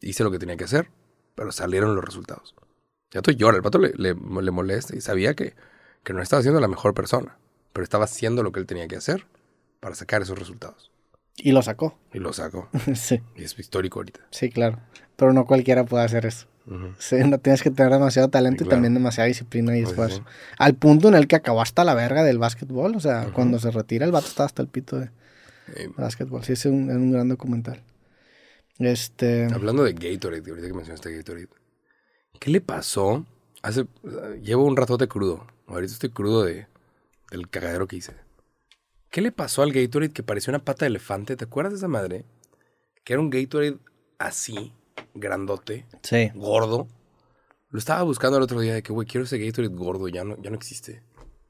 Hice lo que tenía que hacer, pero salieron los resultados. Y Ato llora. El vato le, le- le molesta y sabía que, que no estaba siendo la mejor persona, pero estaba haciendo lo que él tenía que hacer para sacar esos resultados. Y lo sacó. Y lo sacó. *laughs* sí, Y es histórico ahorita. sí, claro. Pero no cualquiera puede hacer eso. Sí, no tienes que tener demasiado talento Sí, y también demasiada disciplina y Pues esfuerzo. sí. Al punto en el que acabó hasta la verga del básquetbol. O sea, cuando se retira, el vato estaba hasta el pito de Eh, básquetbol. Sí, es un, es un gran documental. Este. Hablando de Gatorade, ahorita que mencionaste Gatorade, ¿qué le pasó? Hace, llevo un ratote crudo. Ahorita estoy crudo de, del cagadero que hice. ¿Qué le pasó al Gatorade que parecía una pata de elefante? ¿Te acuerdas de esa madre? Que era un Gatorade así, grandote, Sí. gordo. Lo estaba buscando el otro día de que, güey, quiero ese Gatorade gordo. Ya no, ya no existe.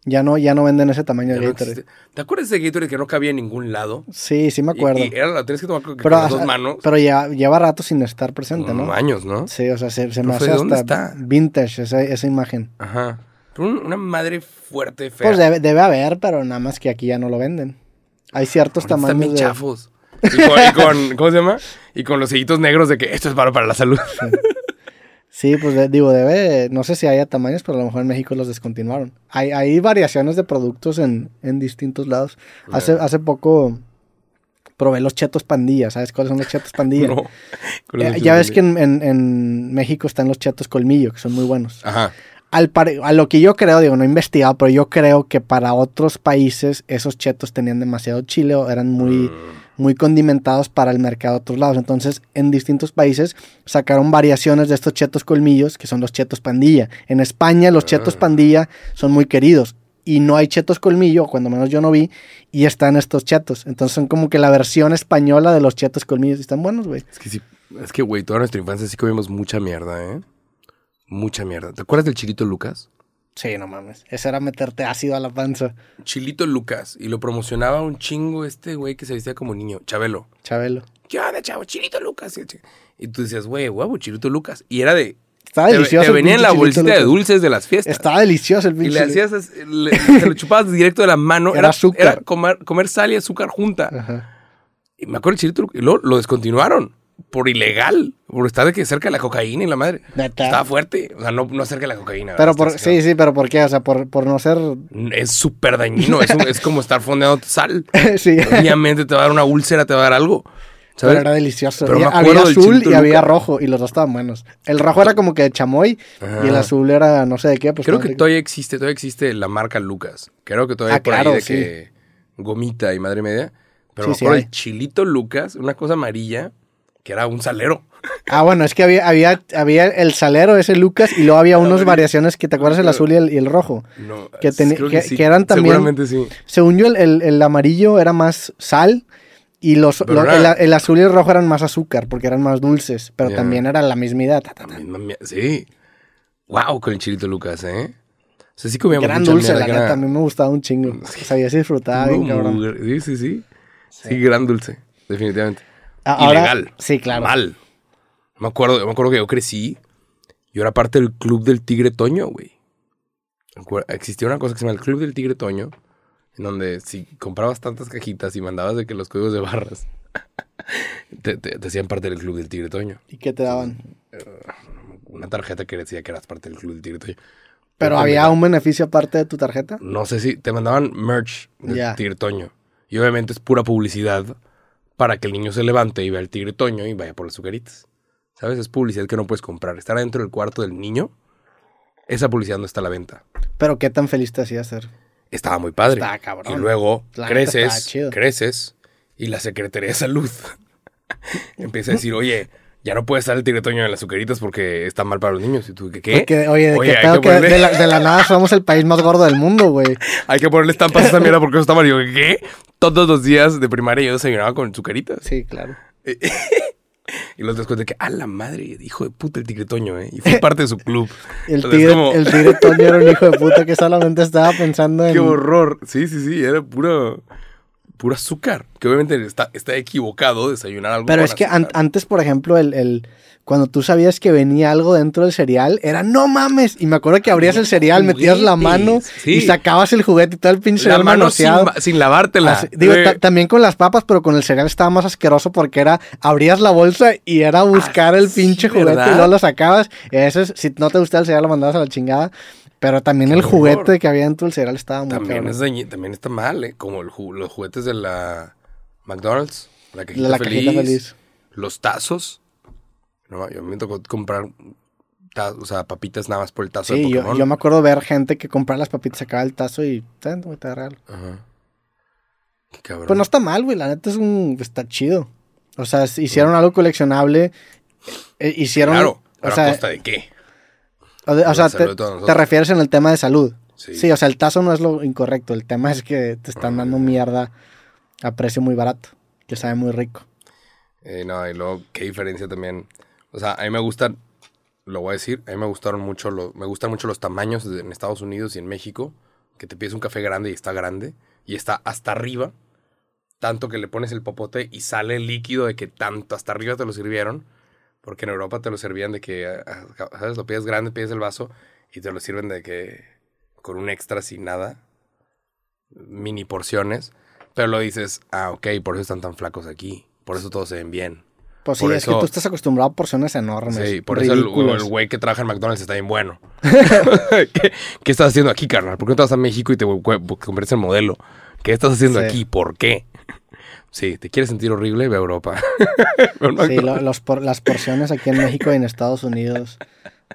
Ya no, ya no venden ese tamaño Ya de Gatorade. ¿Te acuerdas de ese Gatorade que no cabía en ningún lado? Sí, sí me acuerdo. Y, era la tienes que tomar con, pero las dos sea, manos. pero lleva, lleva rato sin estar presente, como ¿no? años, ¿no? Sí, o sea, se, se me hace ¿dónde hasta está? vintage esa, esa imagen. Ajá. Pero una madre fuerte, fea. Pues debe, debe haber, pero nada más que aquí ya no lo venden. Hay ciertos Ahorita están bien tamaños de... chafos. Y con, y con- *laughs* ¿cómo se llama? Y con los sellitos negros de que esto es malo para la salud. Sí, pues de- digo, debe, no sé si haya tamaños, pero a lo mejor en México los descontinuaron. Hay, hay variaciones de productos en, en distintos lados. Hace, hace poco probé los chetos pandilla, ¿sabes cuáles son los chetos pandilla? *laughs* No. Eh, ya ves que en, en- en México están los chetos colmillo, que son muy buenos. Ajá. Al a lo que yo creo, digo, no he investigado, pero yo creo que para otros países esos chetos tenían demasiado chile o eran muy, Mm, muy condimentados para el mercado de otros lados. Entonces, en distintos países sacaron variaciones de estos chetos colmillos, que son los chetos pandilla. En España, los chetos Ah. pandilla son muy queridos. Y no hay chetos colmillo, cuando menos yo no vi, y están estos chetos. Entonces son como que la versión española de los chetos colmillos. Y están buenos, güey. Es que sí, es que, güey, toda nuestra infancia sí comimos mucha mierda, ¿eh? Mucha mierda. ¿Te acuerdas del Chilito Lucas? Sí, no mames. Ese era meterte ácido a la panza. Chilito Lucas. Y lo promocionaba un chingo este güey que se vestía como niño, Chabelo. Chabelo. ¿Qué onda, chavo? Chilito Lucas. Y Y tú decías, güey, huevo, Chilito Lucas. Y era de... Estaba te- delicioso. Te, el venía en la bolsita de dulces de las fiestas. Estaba delicioso el Y pinche. le hacías, le- te lo chupabas *laughs* directo de la mano. Era Era, azúcar. Era comer, comer sal y azúcar junta. Ajá. Y me acuerdo el chilito Lucas. Y luego lo descontinuaron. Por ilegal. Por estar de que cerca de la cocaína y la madre. Neta. Estaba fuerte. O sea, no, no cerca de la cocaína. Pero por, sí, sí, pero ¿por qué? O sea, por, por no ser. Es súper dañino. Es, un- es como estar fondeando sal. *laughs* sí. Obviamente te va a dar una úlcera, te va a dar algo. Pero era delicioso. Pero había del azul y había rojo. Y los dos estaban buenos. El rojo era como que de chamoy. Ajá. Y el azul era no sé de qué. Pues Creo que rico. todavía existe, todavía existe la marca Lucas. Creo que todavía Ah, hay por claro, ahí de sí. que gomita y madre media. Pero Sí, me acuerdo el chilito Lucas, una cosa amarilla, que era un salero. Ah, bueno, es que había, había, había el salero, ese Lucas. Y luego había unas variaciones que te acuerdas el azul y el, y el rojo. No, Que creo que- sí. que eran también- Seguramente sí. Según yo, el, el- el amarillo era más sal. Y los, el, el azul y el rojo eran más azúcar porque eran más dulces. Pero también era la misma mie- Sí. Wow, con el chilito Lucas, ¿eh? O sea, sí comíamos Gran dulce, mierda la neta. A mí me gustaba un chingo. O sea, ya se disfrutaba bien, cabrón. Sí, sí, sí. Sí, gran dulce, definitivamente. Ahora- Ilegal. Sí, claro. Mal. Me acuerdo, me acuerdo que yo crecí. Yo era parte del club del Tigre Toño, güey. Existía una cosa que se llama el club del Tigre Toño. En donde si comprabas tantas cajitas y mandabas de que los códigos de barras *laughs* te, te- te hacían parte del club del Tigre Toño. ¿Y qué te daban? Una tarjeta que decía que eras parte del club del Tigre Toño. Pero había un beneficio aparte de tu tarjeta. No sé si te mandaban merch del. Tigre Toño. Y obviamente es pura publicidad para que el niño se levante y vea el Tigre Toño y vaya por las azucaritas. ¿Sabes? Es publicidad que no puedes comprar. Estar dentro del cuarto del niño, esa publicidad no está a la venta. Pero qué tan feliz te hacía ser. Estaba muy padre. Está cabrón. Y luego La creces, creces y la Secretaría de Salud *laughs* empieza a decir, oye, ya no puede estar el Tigre Toño en las azucaritas porque está mal para los niños. Y tú, ¿qué? qué? Porque, oye, ¿de Oye, que que ponerle- de, la, de la nada somos el país más gordo del mundo, güey? *laughs* Hay que ponerle estampas a esta mierda porque eso está mal. Y yo, ¿qué? Todos los días de primaria yo desayunaba con azucaritas. Sí, claro. *laughs* Y los después de que, a la madre, hijo de puta el tigre Toño, ¿eh? Y fue *laughs* parte de su club. El Entonces, tigre, como, el tigre Toño era un hijo de puta que solamente estaba pensando en... Qué horror. Sí, sí, sí, era puro, puro azúcar. Que obviamente está, está equivocado desayunar algo Pero con es que an- antes, por ejemplo, el, el- cuando tú sabías que venía algo dentro del cereal, era no mames. Y me acuerdo que abrías el cereal, metías la mano Sí. y sacabas el juguete y todo el pinche cereal mano sin, manoseado. ma- sin lavártela. Así- digo, Eh, ta- también con las papas, pero con el cereal estaba más asqueroso porque era, abrías la bolsa y era buscar el Ah, sí, pinche juguete ¿verdad? y luego lo sacabas. Eso es, si no te gustaba el cereal, lo mandabas a la chingada. Pero también el horror. juguete que había dentro del cereal estaba muy también, es también está mal, ¿eh? Como el ju- los juguetes de la McDonald's. La cajita, La feliz, cajita feliz. Los tazos. No, yo me tocó comprar o sea, papitas nada más por el tazo de Sí, yo, Pokémon. yo me acuerdo ver gente que compraba las papitas, sacaba el tazo y. Ajá. Qué cabrón. Pues no está mal, güey. La neta es un. Está chido. O sea, hicieron algo coleccionable. eh, hicieron. Claro, pero o sea, a costa de qué? O sea, te, refieres en el tema de salud. Sí. Sí. o sea, el tazo no es lo incorrecto. El tema es que te están dando mierda a precio muy barato. Que sabe muy rico. Eh, no, y luego, qué diferencia también. O sea, a mí me gustan, lo voy a decir, a mí me gustaron mucho, los, me gustan mucho los tamaños en Estados Unidos y en México. Que te pides un café grande y está grande. Y está hasta arriba. Tanto que le pones el popote y sale el líquido de que tanto hasta arriba te lo sirvieron. Porque en Europa te lo servían de que, ah, ah, ¿sabes? Lo pides grande, pides el vaso y te lo sirven de que con un extra sin nada. Mini porciones. Pero lo dices, ah, ok, por eso están tan flacos aquí. Por eso todos se ven bien. Pues sí, Por es que eso- tú estás acostumbrado a porciones enormes. Sí, por eso el- güey que trabaja en McDonald's está bien bueno. *laughs* *laughs* ¿Qué, qué estás haciendo aquí, carnal? ¿Por qué no te vas a México y te conviertes en modelo? ¿Qué estás haciendo Sí. aquí? ¿Por qué? Sí, ¿te quieres sentir horrible? Ve a Europa. *laughs* Sí, lo- McDonald's. los por- las porciones aquí en México y en Estados Unidos.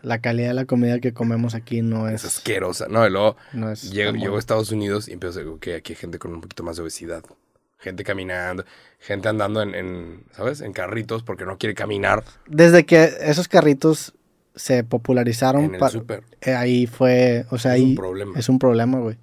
La calidad de la comida que comemos aquí no Es es. asquerosa. No, y luego No es llego, a Estados Unidos y empiezo a decir, ok, aquí hay gente con un poquito más de obesidad. Gente caminando, gente andando en, en, ¿sabes? En carritos porque no quiere caminar Desde que esos carritos se popularizaron, en el súper. eh, ahí fue, o sea, Es ahí un problema. es un problema, güey.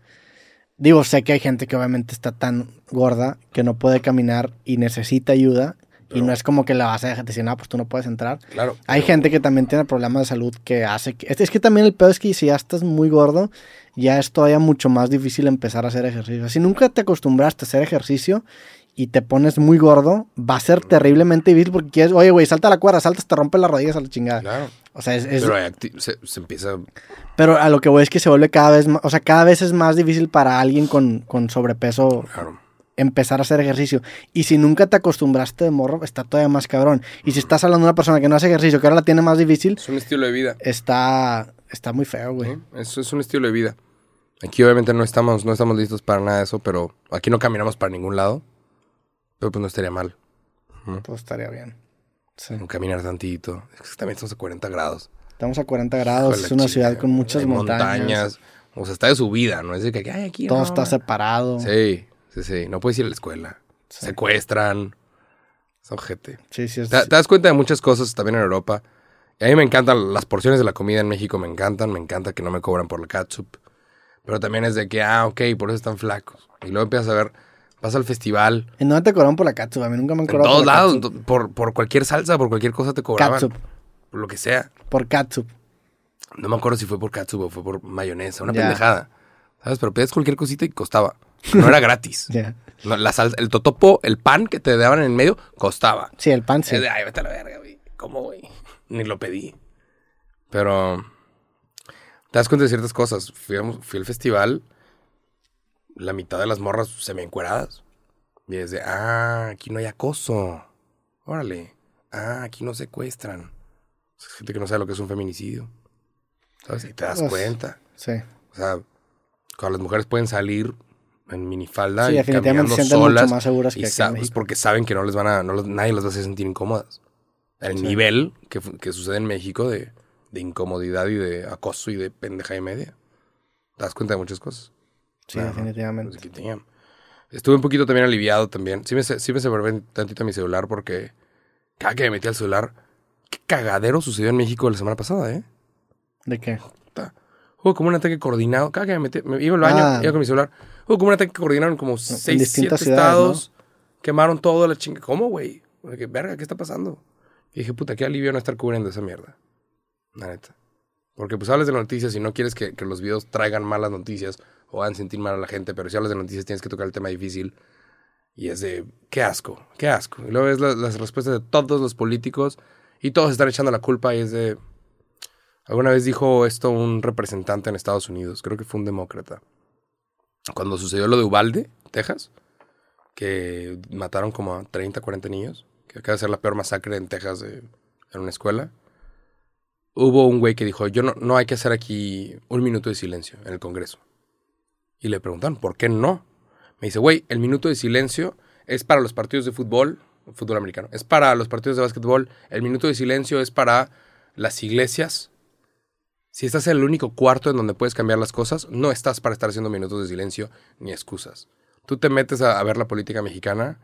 Digo, sé que hay gente que obviamente está tan gorda que no puede caminar y necesita ayuda. y no es como que la vas a dejar decir, no, pues tú no puedes entrar. Claro. Hay pero- gente que también tiene problemas de salud que hace que... Es que también el peor es que si ya estás muy gordo, ya es todavía mucho más difícil empezar a hacer ejercicio. Si nunca te acostumbraste a hacer ejercicio y te pones muy gordo, va a ser terriblemente difícil porque quieres, oye, güey, salta la cuerda, saltas, te rompe las rodillas a la chingada. Claro. O sea, es... es- Pero se, se empieza. pero a lo que voy es que se vuelve cada vez más... O sea, cada vez es más difícil para alguien con, con sobrepeso Claro. empezar a hacer ejercicio. Y si nunca te acostumbraste de morro, está todavía más cabrón. Y si estás hablando de una persona que no hace ejercicio, que ahora la tiene más difícil, Es un estilo de vida. está, está muy feo, güey. ¿sí? Eso es un estilo de vida. Aquí obviamente no estamos, no estamos listos para nada de eso, pero aquí no caminamos para ningún lado. Pero pues no estaría mal. Pues estaría bien. Sí. Caminar tantito. Es que también estamos a 40 grados. Estamos a 40 grados, es una chica, ciudad con muchas hay montañas. O sea, está de subida, ¿no? Es de que, ay, aquí Todo no, está va". separado. Sí, Sí, sí, sí. No puedes ir a la escuela. Sí. Secuestran. Son gente. sí, es- Te, te das cuenta de muchas cosas también en Europa. A mí me encantan las porciones de la comida en México, me encantan. Me encanta que no me cobran por la catsup. Pero también es de que, ah, ok, por eso están flacos. Y luego empiezas a ver, vas al festival. ¿En dónde te cobraron por la catsup? A mí nunca me han En cobrado todos por la lados, catsup. por, por cualquier salsa, por cualquier cosa te cobraban. Catsup, Por lo que sea. por catsup. No me acuerdo si fue por catsup o fue por mayonesa, una Ya. pendejada. ¿Sabes? Pero pedías cualquier cosita y costaba. No era *laughs* gratis. No, la sal- el totopo, el pan que te daban en medio, costaba. Sí, el pan sí. Es de, ay, vete a la verga, güey. ¿Cómo, güey? Ni lo pedí. Pero te das cuenta de ciertas cosas. Fui, fui al festival, la mitad de las morras se me encueradas. Y es de, ah, aquí no hay acoso. Órale. Ah, aquí no secuestran. Es gente que no sabe lo que es un feminicidio. ¿Sabes? Y te das Pues, cuenta. Sí. O sea, cuando las mujeres pueden salir en minifalda Sí, y caminando se sienten mucho solas más seguras que y pues, porque saben que no les van a, no los- nadie las va a hacer sentir incómodas. El Sí. nivel que, que sucede en México de, de incomodidad y de acoso y de pendeja y media. Te das cuenta de muchas cosas. Sí, definitivamente. Pues, que Estuve un poquito también aliviado también. Sí me, se- sí me separé tantito a mi celular porque cada que me metí al celular, qué cagadero sucedió en México la semana pasada, ¿eh? ¿De qué? Hubo como un ataque coordinado. Cada que me metí, me iba al baño, Ah. iba con mi celular. Hubo como un ataque coordinado en como seis, siete distintas ciudades, estados. Quemaron todo la chinga. ¿Cómo, güey? Que, Verga, ¿qué está pasando? Y dije, puta, qué alivio no estar cubriendo esa mierda. La neta. Porque pues hablas de noticias y no quieres que, que los videos traigan malas noticias o hagan sentir mal a la gente, pero si hablas de noticias tienes que tocar el tema difícil. Y es de, qué asco, qué asco. Y luego ves la- las respuestas de todos los políticos y todos están echando la culpa y es de... Alguna vez dijo esto un representante en Estados Unidos, creo que fue un demócrata. Cuando sucedió lo de Ubalde, Texas, que mataron como a 30, 40 niños, que acaba de ser la peor masacre en Texas de- en una escuela, hubo un güey que dijo, yo no, no hay que hacer aquí un minuto de silencio en el Congreso. Y le preguntaron, ¿por qué no? Me dice, güey, el minuto de silencio es para los partidos de fútbol, fútbol americano, es para los partidos de básquetbol, el minuto de silencio es para las iglesias. Si estás en el único cuarto en donde puedes cambiar las cosas, no estás para estar haciendo minutos de silencio ni excusas. Tú te metes a, a ver la política mexicana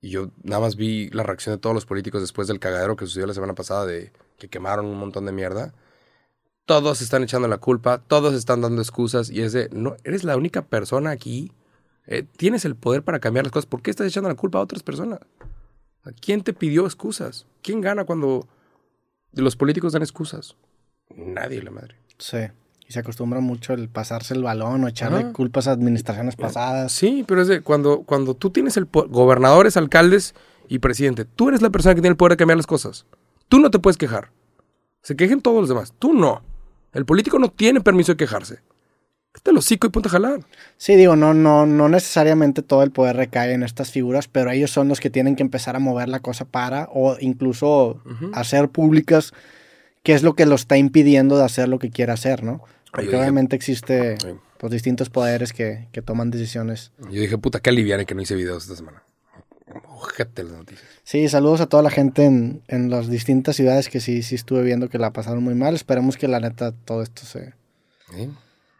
y yo nada más vi la reacción de todos los políticos después del cagadero que sucedió la semana pasada de que quemaron un montón de mierda. Todos están echando la culpa, todos están dando excusas y es de, no, eres la única persona aquí. eh, tienes el poder para cambiar las cosas. ¿Por qué estás echando la culpa a otras personas? ¿A ¿Quién te pidió excusas? ¿Quién gana cuando los políticos dan excusas? Nadie, la madre. Sí. Y se acostumbra mucho el pasarse el balón o echarle culpas a administraciones pasadas. Sí, pero es de cuando, cuando tú tienes el po- gobernadores, alcaldes y presidente, tú eres la persona que tiene el poder de cambiar las cosas. Tú no te puedes quejar. Se quejen todos los demás. Tú no. El político no tiene permiso de quejarse. Este lo hocico y ponte a jalar. Sí, digo, no, no, no necesariamente todo el poder recae en estas figuras, pero ellos son los que tienen que empezar a mover la cosa para, o incluso hacer públicas qué es lo que lo está impidiendo de hacer lo que quiere hacer, ¿no? Porque Yo dije- obviamente existe Sí. pues, distintos poderes que, que toman decisiones. Yo dije, puta, qué aliviar que no hice videos esta semana. Ojete las noticias. Sí, saludos a toda la gente en, en las distintas ciudades que sí, sí estuve viendo que la pasaron muy mal. Esperemos que la neta todo esto se, ¿Sí?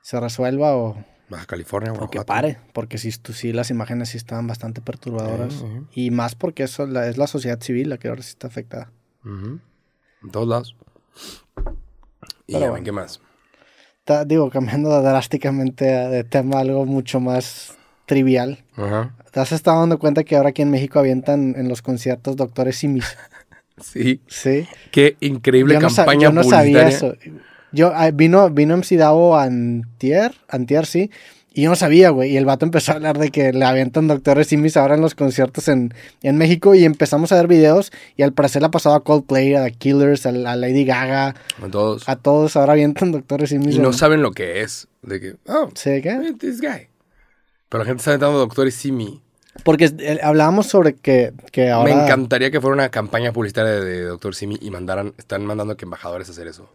se resuelva o, Baja California, O que pare, porque sí, tú- sí las imágenes sí estaban bastante perturbadoras. Y más porque eso es la, es la sociedad civil la que ahora sí está afectada. En todos lados. Y Pero ya ven, bueno. ¿qué más? Ta- digo, cambiando *laughs* drásticamente de tema, algo mucho más trivial. Ajá. ¿Te has estado dando cuenta que ahora aquí en México avientan en los conciertos doctores simis? *laughs* Sí. Sí. Qué increíble yo no, campaña yo no sabía eso. Yo, ah, vino, vino MC Davo antier, antier, sí, y yo no sabía, güey, y el vato empezó a hablar de que le avientan doctores simis ahora en los conciertos en, en México, y empezamos a ver videos, y al parecer le ha pasado a Coldplay, a The Killers, a, a Lady Gaga, A todos. a todos ahora avientan doctores simis. Y no en- saben lo que es. De que, oh, ¿Sí, qué? this guy. Pero la gente está aventando doctores Simi. Porque eh, hablábamos sobre que, que ahora... Me encantaría que fuera una campaña publicitaria de, de Doctor Simi y mandaran, están mandando que embajadores a hacer eso.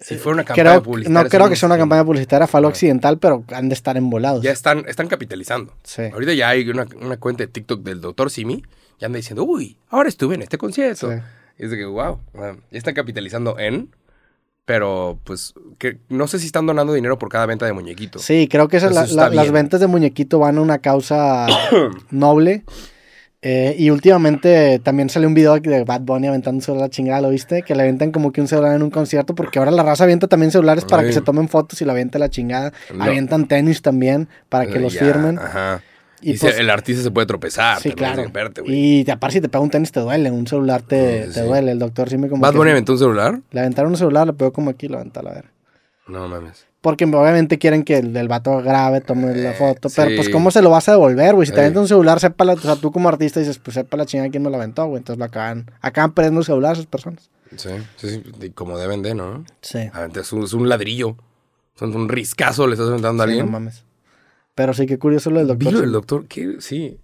Si fuera una campaña Creo, publicitaria. no creo que sea una un- campaña publicitaria falo occidental, pero han de estar embolados. Ya están, están capitalizando. Sí. Ahorita ya hay una, una cuenta de TikTok del Doctor Simi. Ya anda diciendo, uy, ahora estuve en este concierto. Sí. Y es de que, wow, ya están capitalizando en. Pero, pues, que no sé si están donando dinero por cada venta de muñequito. Sí, creo que esa- la- la- las ventas de muñequito van a una causa *coughs* noble. Eh, y últimamente también salió un video de Bad Bunny aventándose la chingada, ¿lo viste? Que le aventan como que un celular en un concierto, porque ahora la raza avienta también celulares para Ay. que se tomen fotos y la avienta la chingada. No. Avientan tenis también para que Eh, los ya, firmen. Ajá. Y Y, pues- el artista se puede tropezar. Sí, claro. es. Y te- aparte si te pega un tenis te duele, un celular te, Sí, te sí. duele. El doctor sí me como ¿Bad Bunny aventó un celular? Le aventaron un celular, le pegó como aquí, lo aventó a la verga. No mames. Porque obviamente quieren que el, el vato grabe, tome la Eh, foto. Pero sí. pues, ¿cómo se lo vas a devolver, güey? Si te Sí. avienta un celular, sepa la, o sea, tú como artista dices, pues sepa la chingada quién me lo aventó, güey. Entonces lo acaban, acaban perdiendo el celular esas personas. Sí, sí, sí. y Como deben de, ¿no? Sí. Aventas es un, es un ladrillo. Son un riscazo le estás aventando a Sí, no alguien. mames. Pero sí, qué curioso lo del doctor. Vilo el doctor, que sí.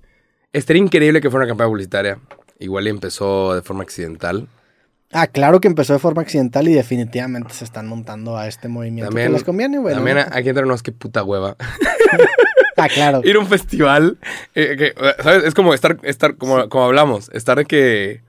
Estaría increíble que fuera una campaña publicitaria. Igual y empezó de forma accidental. Ah, claro que empezó de forma accidental y definitivamente se están montando a este movimiento También, que les conviene, güey. también ¿no? aquí entre nos, qué puta hueva. *laughs* Ah, claro. Ir a un festival. eh, que, ¿Sabes? Es como estar, estar como, como hablamos, estar de que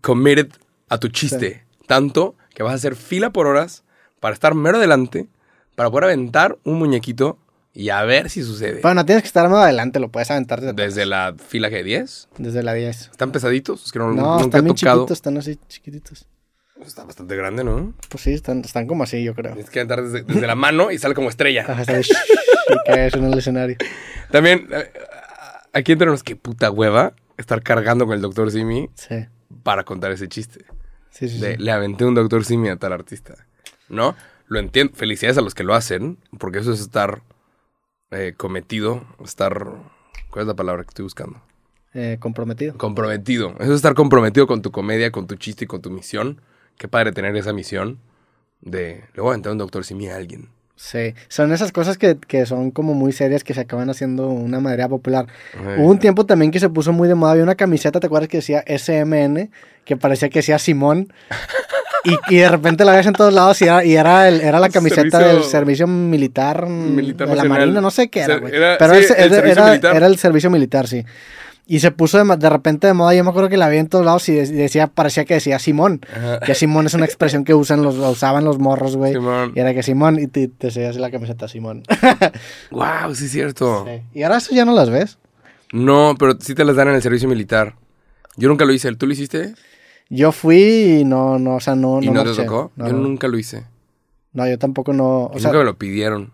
committed a tu chiste. Tanto que vas a hacer fila por horas para estar mero adelante, para poder aventar un muñequito y a ver si sucede. Bueno, no tienes que estar más adelante, lo puedes aventar desde, Desde la fila que 10. desde la 10. ¿Están pesaditos? Es que no, No, nunca están he bien tocado. chiquitos, están así chiquititos. Está bastante grande, ¿no? Pues sí, están, están como así, yo creo. Tienes que aventar desde, desde la mano y sale como estrella. Ajá, y caes en el escenario. También, eh, aquí entre nos, qué puta hueva estar cargando con el doctor Simi Sí, para contar ese chiste. sí, sí. De, sí. le aventé un doctor Simi a tal artista. ¿No? Lo entiendo. Felicidades a los que lo hacen, porque eso es estar eh, cometido, estar... ¿Cuál es la palabra que estoy buscando? Eh, comprometido. Comprometido. Eso es estar comprometido con tu comedia, con tu chiste y con tu misión. Qué padre tener esa misión de... Le voy a aventar un doctor Simi a alguien. Sí, son esas cosas que, que son como muy serias que se acaban haciendo una manera popular. Eh, Hubo un tiempo también que se puso muy de moda. Había una camiseta, ¿te acuerdas que decía SMN? Que parecía que decía Simón. Y, y de repente la ves en todos lados y era, y era, el- era la camiseta Servicio- del servicio militar, Militar de la nacional. Marina, no sé qué era, güey. Pero sí, el era, era el servicio militar, sí. Y se puso de, repente de moda. Yo me acuerdo que la vi en todos lados y de- decía, parecía que decía Simón. Ajá. Que Simón es una expresión que usan los, usaban los morros, güey. Simón. Y era que Simón, y te, te seguías la camiseta Simón. *laughs* Wow, sí es cierto. Sí. Y ahora eso ya no las ves. No, pero sí te las dan en el servicio militar. Yo nunca lo hice. ¿Tú lo hiciste? Yo fui y no, no, o sea, no, ¿Y no, no, te tocó? No, Yo nunca lo hice. No, yo tampoco no. O Y sea, nunca me lo pidieron.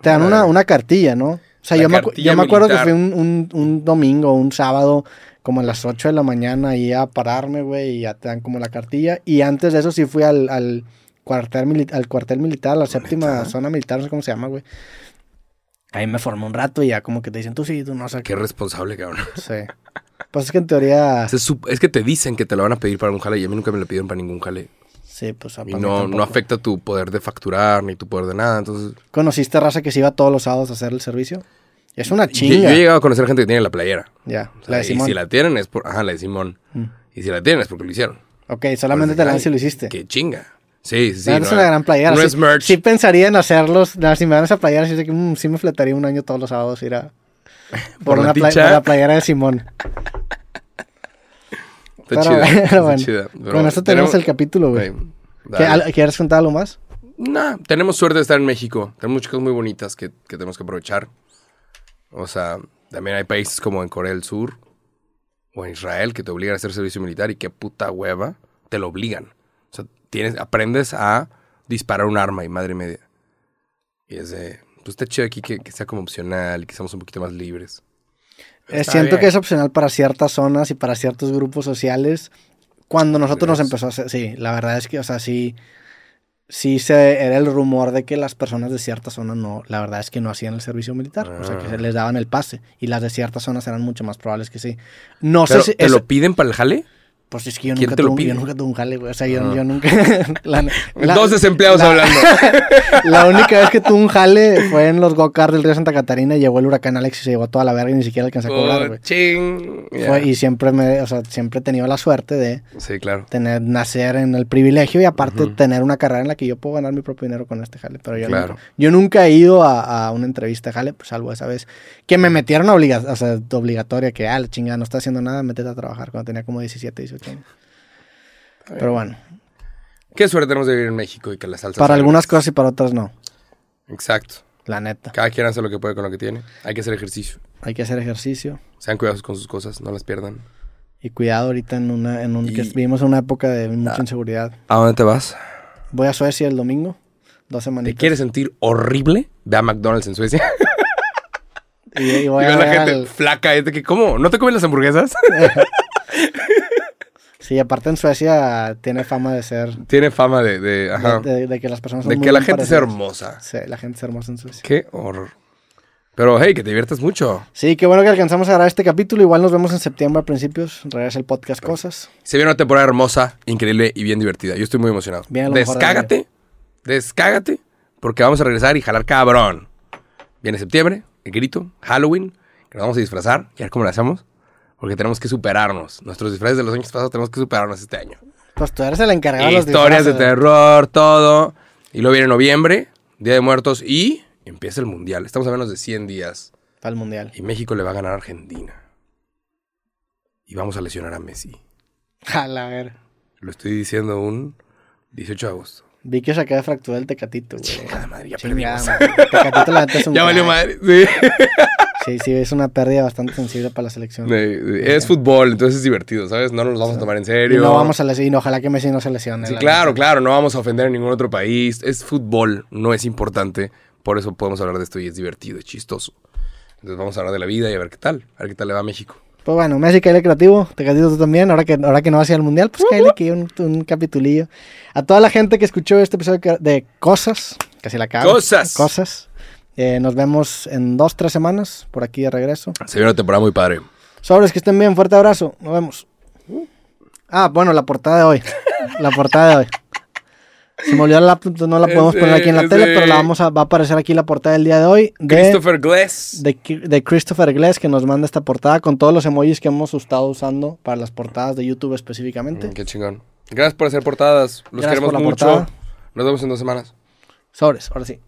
te dan una, una cartilla, ¿no? O sea, yo me, yo me acuerdo que fui un, un, un domingo, un sábado, como a las 8 de la mañana, ahí a pararme, güey, y ya te dan como la cartilla. Y antes de eso sí fui al, al, cuartel, al cuartel militar, la séptima zona militar, no sé cómo se llama, güey. Ahí me formé un rato y ya como que te dicen, tú sí, tú no sé Qué responsable, cabrón. Sí. *laughs* Pues es que en teoría, es que te dicen que te lo van a pedir para un jale y a mí nunca me lo pidieron para ningún jale. sí, pues a Y no, no afecta tu poder de facturar ni tu poder de nada. Entonces, ¿Conociste raza que se iba todos los sábados a hacer el servicio? Es una yo, chinga. yo he llegado a conocer gente que tiene la playera. Ya, O sea, la de y Simón. si la tienen es por... Ajá, la de Simón. Mm. Y si la tienen es porque lo hicieron. Ok, solamente te la dan si lo hiciste. Qué chinga. Sí, sí, sí. La verdad es no, una gran playera. No sí, es merch. sí pensaría en hacerlos. no, si me dan esa playera, sí, sé que, mm, sí me fletaría un año todos los sábados ir a... *laughs* Por, Por la una por la playera de Simón. Está chida. está bueno, chida. Pero con esto tenemos el capítulo, güey. Güey, ¿Qué- dale. al- ¿Quieres contar algo más? Nah, tenemos suerte de estar en México. Tenemos muchas cosas muy bonitas que, que tenemos que aprovechar. O sea, también hay países como en Corea del Sur o en Israel que te obligan a hacer servicio militar y qué puta hueva te lo obligan. O sea, tienes, aprendes a disparar un arma y madre media. Y es de, pues está chido aquí que, que sea como opcional y que seamos un poquito más libres. Eh, siento bien. que es opcional para ciertas zonas y para ciertos grupos sociales. Cuando nosotros nos empezó a hacer, sí, la verdad es que, o sea, sí, sí se, era el rumor de que las personas de ciertas zonas no, la verdad es que no hacían el servicio militar, o sea, que Ah. se les daban el pase y las de ciertas zonas eran mucho más probables que sí. No Pero, sé si, ¿Te es- lo piden para el jale? Pues es que yo ¿quién nunca, tuve, yo pide? nunca tuve un jale, güey, o sea, yo, Ah. yo nunca... *laughs* la- la- Dos desempleados la- hablando. *laughs* La única vez que tuve un jale fue en los go-karts del río Santa Catarina y llegó el huracán Alex y se llevó toda la verga y ni siquiera alcancé a cobrar, Oh, güey. ching. Fue- y siempre me, o sea, siempre he tenido la suerte de Sí, claro. tener, nacer en el privilegio y aparte Ujú. tener una carrera en la que yo puedo ganar mi propio dinero con este jale. Pero yo, Claro. nunca, yo nunca he ido a, a una entrevista de jale, pues salvo esa vez, que me metieron obliga o sea, obligatoria, que, ah, la chingada, no está haciendo nada, métete a trabajar cuando tenía como 17, 18 Pero bueno, Qué suerte tenemos de vivir en México y que la salsa. para algunas cosas y para otras no, Exacto. la neta. Cada quien hace lo que puede con lo que tiene. Hay que hacer ejercicio. Hay que hacer ejercicio Sean cuidadosos con sus cosas, no las pierdan. y cuidado ahorita en una, en un, que vivimos en una época de mucha Ah. inseguridad. ¿A dónde te vas? Voy a Suecia el domingo, dos ¿Te semanitas. quieres sentir horrible? Ve a McDonald's en Suecia. *laughs* Y, y voy Y a ve a la ver gente al- flaca. Es de que, ¿cómo? ¿No te comen las hamburguesas? *laughs* Sí, aparte en Suecia tiene fama de ser... Tiene fama de, de, ajá, De, de- de que las personas son de muy que la bien gente es parecidas. hermosa. Sí, la gente es hermosa en Suecia. Qué horror. Pero, hey, que te diviertas mucho. Sí, qué bueno que alcanzamos a grabar este capítulo. Igual nos vemos en septiembre a principios. Regresa el podcast Cosas. Se viene una temporada hermosa, increíble y bien divertida. Yo estoy muy emocionado. Del Descágate, descágate, porque vamos a regresar y jalar cabrón. Viene septiembre, el grito, Halloween, que nos vamos a disfrazar y a ver cómo lo hacemos. Porque tenemos que superarnos. Nuestros disfraces de los años pasados tenemos que superarnos este año. Pues tú eres el encargado de los Historias de terror, todo. Y luego viene noviembre, Día de Muertos y empieza el Mundial. Estamos a menos de 100 días. Para el mundial. Y México le va a ganar a Argentina. Y vamos a lesionar a Messi. A ver. Lo estoy diciendo un 18 de agosto. Vi que se acaba de fracturar el tecatito, güey. Chingada madre, ya Chingada, perdimos. madre. Tecatito, la neta, es un *laughs* Ya valió madre. Sí. Sí, sí, es una pérdida bastante sensible para la selección. Es fútbol, entonces es divertido, ¿sabes? No nos vamos a tomar en Y serio. no vamos a lesionar. Y ojalá que Messi no se lesione. Sí, la claro, claro, no vamos a ofender a ningún otro país. Es fútbol, no es importante. Por eso podemos hablar de esto y es divertido, es chistoso. Entonces vamos a hablar de la vida y a ver qué tal. A ver qué tal le va a México. Pues bueno, Messi, caile creativo, Tecatito tú también, ahora que, ahora que no vas a ir al mundial, pues caile aquí un, un capitulillo. A toda la gente que escuchó este episodio que- de Cosas, casi la acabo. Cosas. Cosas. Eh, nos vemos en dos, tres semanas, por aquí de regreso. Se viene una temporada muy padre. Sobres, que estén bien, fuerte abrazo, nos vemos. Ah, bueno, la portada de hoy. La portada de hoy. Se me olvidó la laptop, no la podemos poner aquí en la tele, pero la vamos a, va a aparecer aquí la portada del día de hoy. De, Christopher Glass. de, Christopher Glass, que nos manda esta portada con todos los emojis que hemos estado usando para las portadas de YouTube específicamente. Mm, qué chingón. Gracias por hacer portadas. Los Gracias queremos mucho. portada. Nos vemos en dos semanas. Sobres, ahora sí.